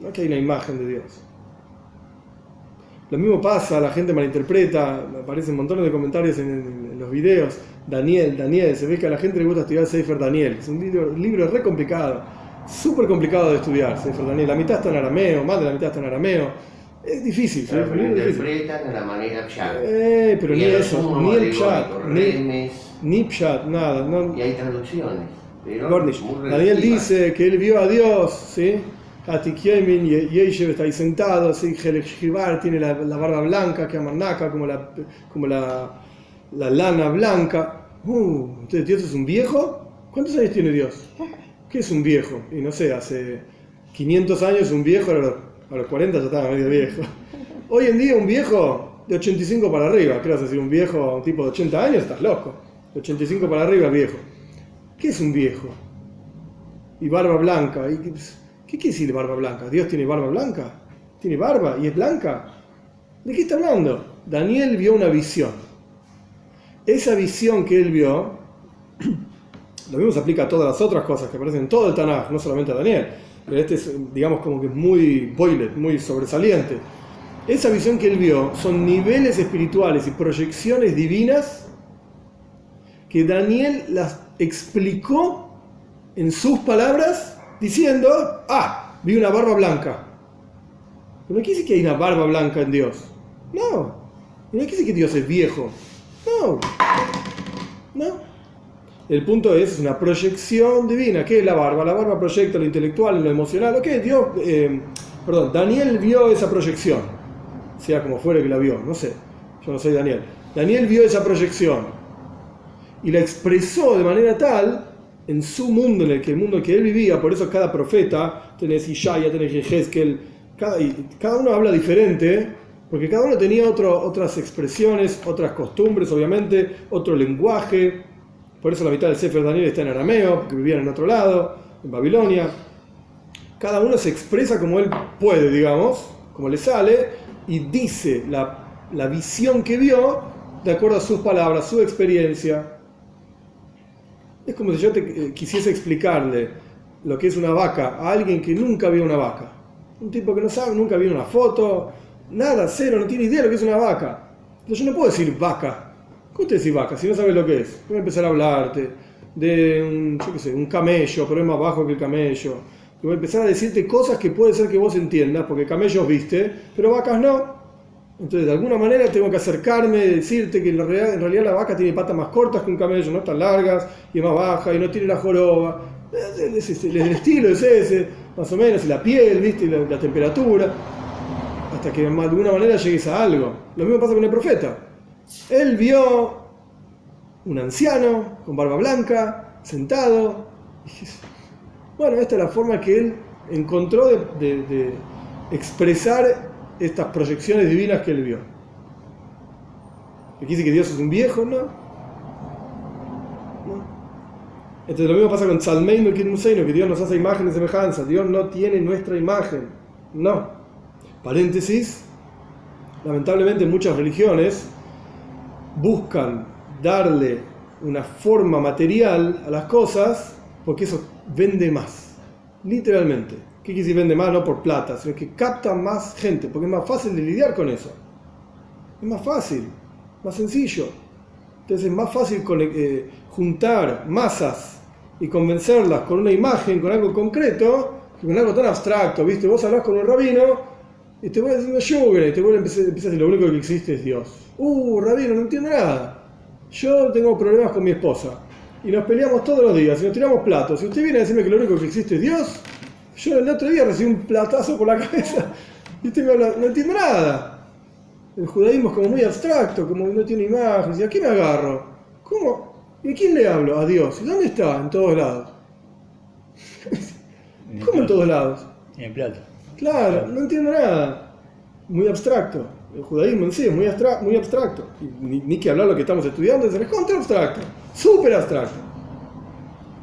No hay una imagen de Dios. Lo mismo pasa, la gente malinterpreta, aparecen montones de comentarios en, en- en los videos. Daniel, Daniel, se ve que a la gente le gusta estudiar Sefer Daniel. Es un libro, libro re complicado, súper complicado de estudiar, Sefer Daniel. La mitad está en arameo, más de la mitad está en arameo. Es difícil, ¿sí? Pero Es lo interpretan a la manera pshat. Eh, pero Y ni eso, ni el chat, ni, ni pshat, nada. No, Y hay traducciones. Pero Gornish. Daniel dice que él vio a Dios, ¿sí? Atikyemin y Yeshev está ahí sentado, ¿sí? Helek tiene la, la barba blanca, que amarnaca, como la, como la, la lana blanca. Uh, ¿Dios es un viejo? ¿Cuántos años tiene Dios? ¿Qué es un viejo? Y no sé, hace 500 años un viejo, a los, a los 40 ya estaba medio viejo. Hoy en día un viejo de 85 para arriba, ¿qué vas decir? Un viejo, un tipo de 80 años, estás loco. De 85 para arriba, viejo. ¿Qué es un viejo? Y barba blanca. ¿Y qué, ¿Qué quiere decir barba blanca? ¿Dios tiene barba blanca? ¿Tiene barba y es blanca? ¿De qué está hablando? Daniel vio una visión. Esa visión que él vio, lo mismo se aplica a todas las otras cosas que aparecen en todo el Tanaj, no solamente a Daniel. Pero este es, digamos, como que es muy boilet, muy sobresaliente. Esa visión que él vio son niveles espirituales y proyecciones divinas que Daniel las explicó en sus palabras diciendo, ah, vi una barba blanca. Pero no quiere decir que hay una barba blanca en Dios. No. No quiere decir que Dios es viejo. No. No. El punto es, es una proyección divina. ¿Qué es la barba? La barba proyecta lo intelectual lo emocional. Ok, Dios, eh, perdón, Daniel vio esa proyección. Sea como fuera que la vio, no sé. Yo no soy Daniel. Daniel vio esa proyección y la expresó de manera tal en su mundo, en el que el mundo que él vivía, por eso cada profeta, tenés Ishaya, tenés Jezkel, cada, cada uno habla diferente, porque cada uno tenía otro, otras expresiones, otras costumbres, obviamente, otro lenguaje. Por eso la mitad del Sefer Daniel está en arameo, porque vivían en otro lado, en Babilonia. Cada uno se expresa como él puede, digamos, como le sale, y dice la, la visión que vio de acuerdo a sus palabras, su experiencia. Es como si yo te eh, quisiese explicarle lo que es una vaca a alguien que nunca vio una vaca. Un tipo que no sabe, nunca vio una foto, nada, cero, no tiene idea de lo que es una vaca. Entonces yo no puedo decir vaca. ¿Cómo te decís vaca si no sabes lo que es? Voy a empezar a hablarte de un, yo qué sé, un camello, pero es más bajo que el camello. Y voy a empezar a decirte cosas que puede ser que vos entiendas, porque camellos viste, pero vacas no. Entonces, de alguna manera tengo que acercarme, decirte que en realidad, en realidad la vaca tiene patas más cortas que un camello, no tan largas, y más baja, y no tiene la joroba. El estilo es ese, más o menos, y la piel, ¿viste? Y la, temperatura. Hasta que de alguna manera llegues a algo. Lo mismo pasa con el profeta. Él vio un anciano con barba blanca, sentado. y Bueno, esta es la forma que él encontró de expresar estas proyecciones divinas que él vio. ¿Me dice que Dios es un viejo? No. No. Entonces lo mismo pasa con Salmeino y Museino, que Dios nos hace imagen y semejanza. Dios no tiene nuestra imagen. No. Paréntesis. Lamentablemente muchas religiones buscan darle una forma material a las cosas porque eso vende más. Literalmente. ¿Qué quiere decir vende más? No por plata, sino que capta más gente, porque es más fácil de lidiar con eso. Es más fácil, más sencillo. Entonces es más fácil eh, juntar masas y convencerlas con una imagen, con algo concreto, que con algo tan abstracto. ¿Viste? Vos hablás con un rabino y te voy diciendo sugar y te vuelve a empezar, a decir lo único que existe es Dios. Uh, rabino, no entiendo nada. Yo tengo problemas con mi esposa y nos peleamos todos los días y nos tiramos platos. Si usted viene a decirme que lo único que existe es Dios, yo el otro día recibí un platazo por la cabeza y usted me habla, no entiendo nada. El judaísmo es como muy abstracto, como no tiene imágenes. ¿Y a quién me agarro? ¿Cómo? ¿Y a quién le hablo? A Dios. ¿Y dónde está? En todos lados. En ¿Cómo en todos lados? En el plato. Claro, no entiendo nada. Muy abstracto. El judaísmo en sí es muy, abstra- muy abstracto. Ni, ni que hablar lo que estamos estudiando es recontra abstracto. Súper abstracto.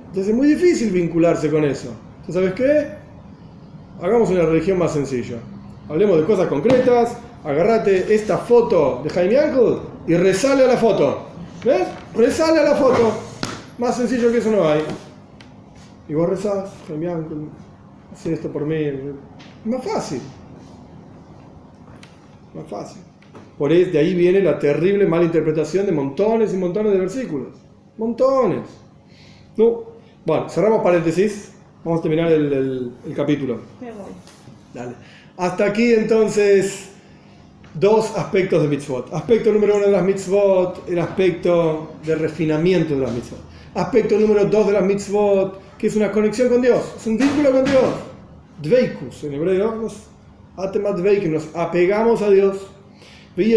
Entonces es muy difícil vincularse con eso. Entonces, ¿sabes qué? Hagamos una religión más sencilla. Hablemos de cosas concretas. Agarrate esta foto de Jaime Uncle y resale a la foto. ¿Ves? Resale a la foto. Más sencillo que eso no hay. Y vos rezás, Jaime Uncle, hace esto por mí. Más fácil. Más fácil. Por eso de ahí viene la terrible mala interpretación de montones y montones de versículos. Montones. No. Bueno, cerramos paréntesis. Vamos a terminar el, el- el capítulo. Me voy. Dale. Hasta aquí entonces dos aspectos de mitzvot. Aspecto número uno de las mitzvot, el aspecto de refinamiento de las mitzvot. Aspecto número dos de las mitzvot, que es una conexión con Dios, es un vínculo con Dios. Dveikus, en hebreo, nos, atemat nos apegamos a Dios. Pero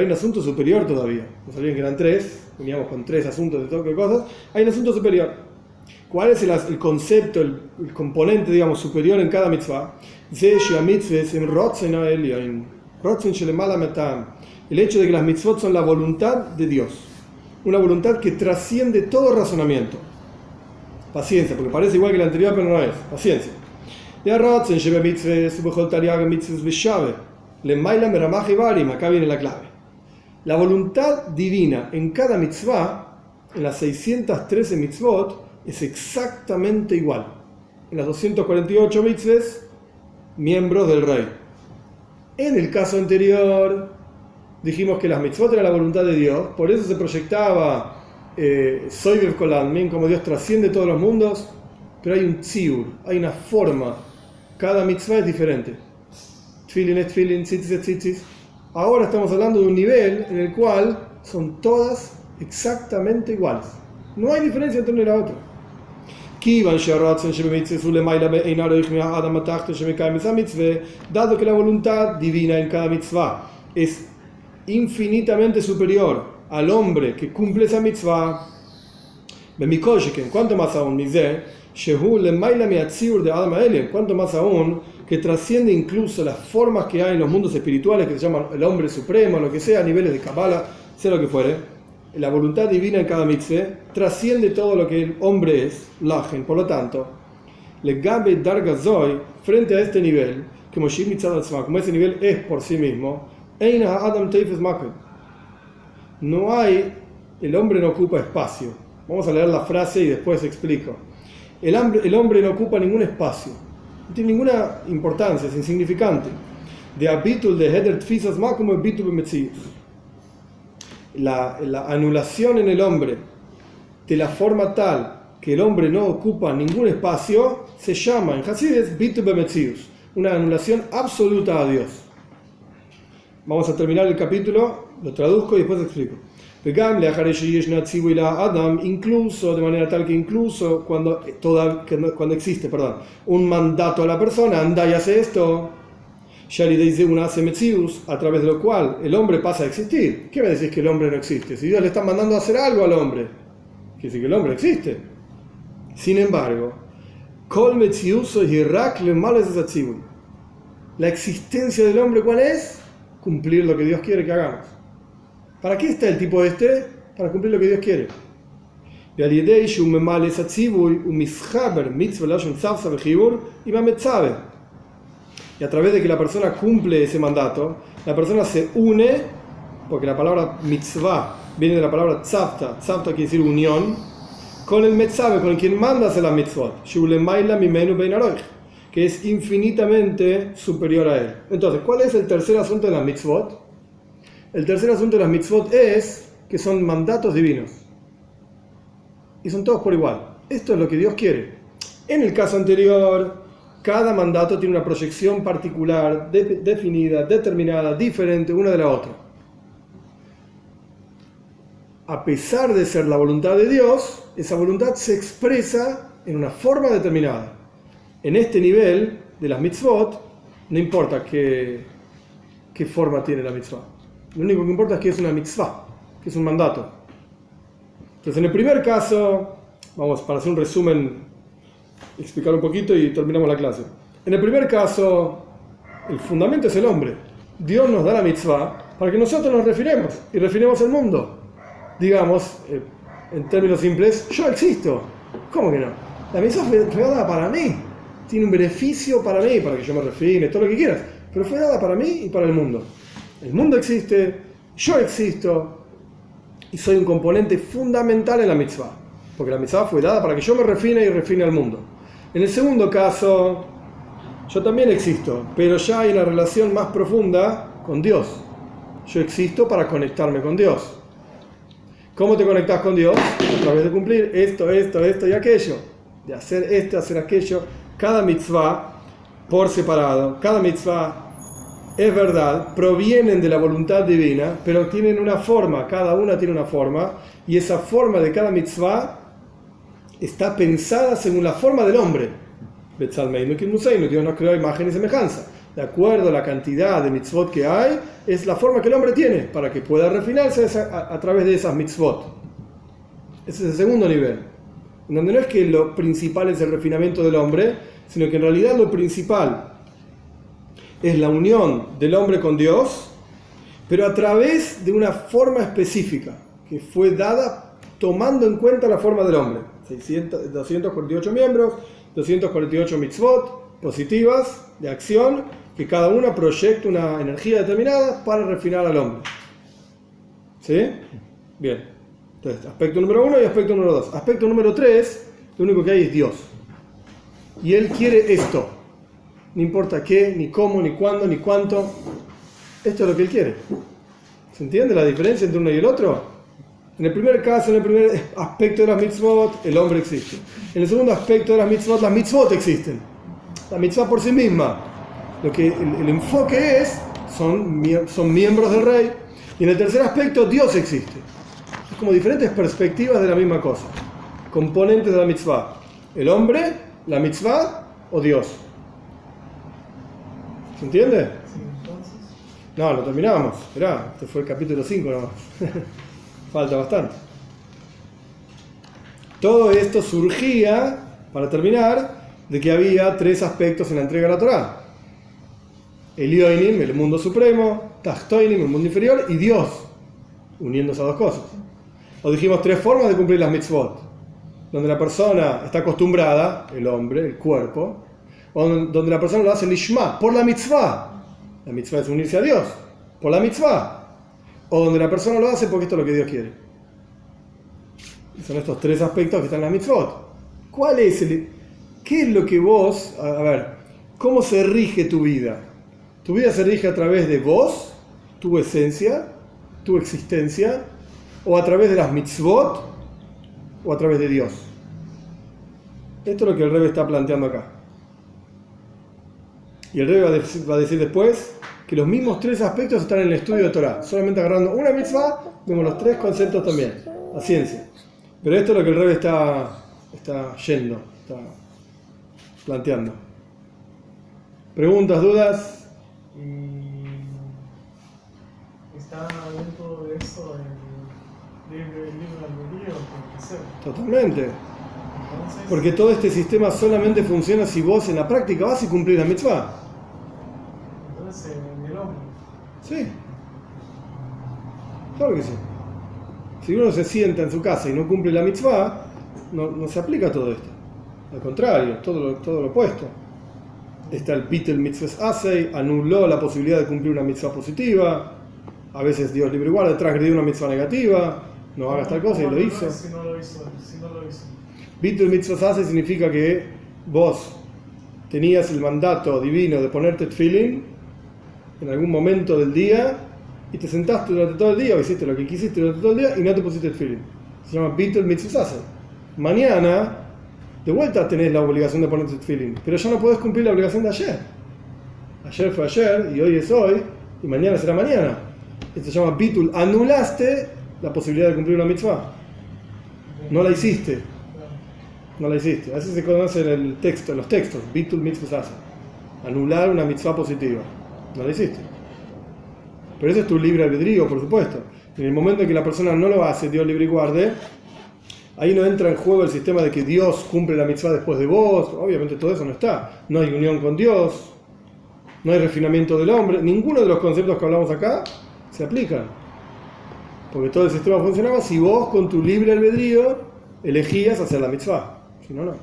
hay un asunto superior todavía. No sabían que eran tres, veníamos con tres asuntos de toque de cosas. Hay un asunto superior. ¿Cuál es el, el concepto, el, el, componente, digamos, superior en cada mitzvah? El hecho de que las mitzvot son la voluntad de Dios, una voluntad que trasciende todo razonamiento. Paciencia, porque parece igual que la anterior, pero no es. Paciencia. Acá viene la clave. La voluntad divina en cada mitzvah, en las 613 mitzvot, es exactamente igual. En las 248 mitzvahs, miembros del rey. En el caso anterior, dijimos que las mitzvot eran la voluntad de Dios, por eso se proyectaba eh, Soy Kolanmin, como Dios trasciende todos los mundos, pero hay un tziur, hay una forma. Cada mitzvah es diferente. Tfilin es tfilin, tzitzis es tzitzis. Ahora estamos hablando de un nivel en el cual son todas exactamente iguales. No hay diferencia entre una y la otra. Dado que la voluntad divina en cada mitzvah es infinitamente superior al hombre que cumple esa mitzvah, cuanto más aún, cuanto más aún, que trasciende incluso las formas que hay en los mundos espirituales que se llaman el hombre supremo, lo que sea, niveles de Kabbalah, sea lo que fuere la voluntad divina en cada mitzvah trasciende todo lo que el hombre es, lagen, por lo tanto, le gabe dargazoi, frente a este nivel, que como ese nivel es por sí mismo, Adam. No hay, el hombre no ocupa espacio. Vamos a leer la frase y después explico. El hombre, el hombre no ocupa ningún espacio, no tiene ninguna importancia, es insignificante. De habitul de Heder Tfisas Ma como habitul la, la anulación en el hombre de la forma tal que el hombre no ocupa ningún espacio, se llama en Hasides Bitu una anulación absoluta a Dios. Vamos a terminar el capítulo, lo traduzco y después explico. Adam, incluso, de manera tal que incluso cuando, eh, toda, cuando existe perdón, un mandato a la persona, anda y hace esto, a través de lo cual el hombre pasa a existir. ¿Qué me decís que el hombre no existe? Si Dios le está mandando a hacer algo al hombre, que decir que el hombre existe. Sin embargo, la existencia del hombre, ¿cuál es? Cumplir lo que Dios quiere que hagamos. ¿Para qué está el tipo este? Para cumplir lo que Dios quiere. Y y a través de que la persona cumple ese mandato, la persona se une, porque la palabra mitzvah viene de la palabra tzavta, tzavta quiere decir unión, con el metzave, con quien manda hacer la mitzvot, que es infinitamente superior a él. Entonces, ¿cuál es el tercer asunto de las mitzvot? El tercer asunto de las mitzvot es que son mandatos divinos. Y son todos por igual. Esto es lo que Dios quiere. En el caso anterior, cada mandato tiene una proyección particular, de- definida, determinada, diferente una de la otra. A pesar de ser la voluntad de Dios, esa voluntad se expresa en una forma determinada. En este nivel de las mitzvot, no importa qué, qué forma tiene la mitzvah. Lo único que importa es que es una mitzvah, que es un mandato. Entonces, en el primer caso, vamos, para hacer un resumen explicar un poquito y terminamos la clase. En el primer caso, el fundamento es el hombre. Dios nos da la mitzvah para que nosotros nos refiremos y refinemos el mundo. Digamos, eh, en términos simples, yo existo. ¿Cómo que no? La mitzvah fue, fue dada para mí. Tiene un beneficio para mí, para que yo me refine, todo lo que quieras. Pero fue dada para mí y para el mundo. El mundo existe, yo existo y soy un componente fundamental en la mitzvah. Porque la mitzvah fue dada para que yo me refine y refine al mundo. En el segundo caso, yo también existo, pero ya hay una relación más profunda con Dios. Yo existo para conectarme con Dios. ¿Cómo te conectas con Dios? A través de cumplir esto, esto, esto y aquello. De hacer esto, hacer aquello. Cada mitzvah por separado, cada mitzvah es verdad, provienen de la voluntad divina, pero tienen una forma, cada una tiene una forma, y esa forma de cada mitzvah está pensada según la forma del hombre. Dios nos creó imagen y semejanza. De acuerdo a la cantidad de mitzvot que hay, es la forma que el hombre tiene para que pueda refinarse a través de esas mitzvot. Ese es el segundo nivel. Donde no es que lo principal es el refinamiento del hombre, sino que en realidad lo principal es la unión del hombre con Dios, pero a través de una forma específica que fue dada tomando en cuenta la forma del hombre. 600, 248 miembros, 248 mitzvot positivas de acción, que cada una proyecta una energía determinada para refinar al hombre. ¿Sí? Bien. Entonces, aspecto número uno y aspecto número dos. Aspecto número tres, lo único que hay es Dios. Y Él quiere esto. No importa qué, ni cómo, ni cuándo, ni cuánto. Esto es lo que Él quiere. ¿Se entiende la diferencia entre uno y el otro? En el primer caso, en el primer aspecto de las mitzvot, el hombre existe. En el segundo aspecto de las mitzvot, las mitzvot existen. La mitzvah por sí misma. Lo que el, enfoque es, son, son miembros del rey. Y en el tercer aspecto, Dios existe. Es como diferentes perspectivas de la misma cosa. Componentes de la mitzvah. El hombre, la mitzvah o Dios. ¿Se entiende? No, lo terminamos. Esperá, este fue el capítulo 5 nomás. Falta bastante. Todo esto surgía, para terminar, de que había tres aspectos en la entrega de la Torah. El Yoinim, el mundo supremo, Tachtoinim, el mundo inferior, y Dios, uniendo esas dos cosas. O dijimos tres formas de cumplir las mitzvot. Donde la persona está acostumbrada, el hombre, el cuerpo, o donde la persona lo hace lishma, por la mitzvah. La mitzvah es unirse a Dios, por la mitzvah o donde la persona lo hace porque esto es lo que Dios quiere. son estos tres aspectos que están en la mitzvot. ¿Cuál es el, qué es lo que vos, a ver, cómo se rige tu vida? Tu vida se rige a través de vos, tu esencia, tu existencia, o a través de las mitzvot, o a través de Dios. Esto es lo que el Rebe está planteando acá. Y el Rebe va a decir después que los mismos tres aspectos están en el estudio de Torah. Solamente agarrando una mitzvah, vemos los tres conceptos también, la ciencia. Pero esto es lo que el Rebbe está, está yendo, está planteando. ¿Preguntas, dudas? Está dentro de eso el libro, el libro albedrío. Totalmente. Porque todo este sistema solamente funciona si vos en la práctica vas y cumplís la mitzvah. entonces en el hombre. Sí. Claro que sí. Si uno se sienta en su casa y no cumple la mitzvah, no, no se aplica todo esto. Al contrario, todo lo, todo lo opuesto. Está el Pitel Mitzvah Asei, anuló la posibilidad de cumplir una mitzvah positiva. A veces Dios libre igual, transgredió una mitzvah negativa. No hagas tal cosa y ¿Cómo lo hizo. Si no lo hizo, si no lo hizo. Bitul Mitzvah Asei significa que vos tenías el mandato divino de ponerte tefilin en algún momento del día y te sentaste durante todo el día o hiciste lo que quisiste durante todo el día y no te pusiste tefilin. Se llama Bitul Mitzvah. Mañana, de vuelta tenés la obligación de ponerte tefilin, pero ya no podés cumplir la obligación de ayer. Ayer fue ayer y hoy es hoy y mañana será mañana. Esto se llama Bitul. Anulaste la posibilidad de cumplir una mitzvah. No la hiciste. No la hiciste. Así se conoce en el texto, en los textos. Bitul mitzvah. Anular una mitzvah positiva. No la hiciste. Pero eso es tu libre albedrío, por supuesto. En el momento en que la persona no lo hace, Dios libre y guarde, Ahí no entra en juego el sistema de que Dios cumple la mitzvah después de vos. Obviamente todo eso no está. No hay unión con Dios. No hay refinamiento del hombre. Ninguno de los conceptos que hablamos acá se aplican. Porque todo el sistema funcionaba si vos con tu libre albedrío elegías hacer la mitzvah. Si no, no.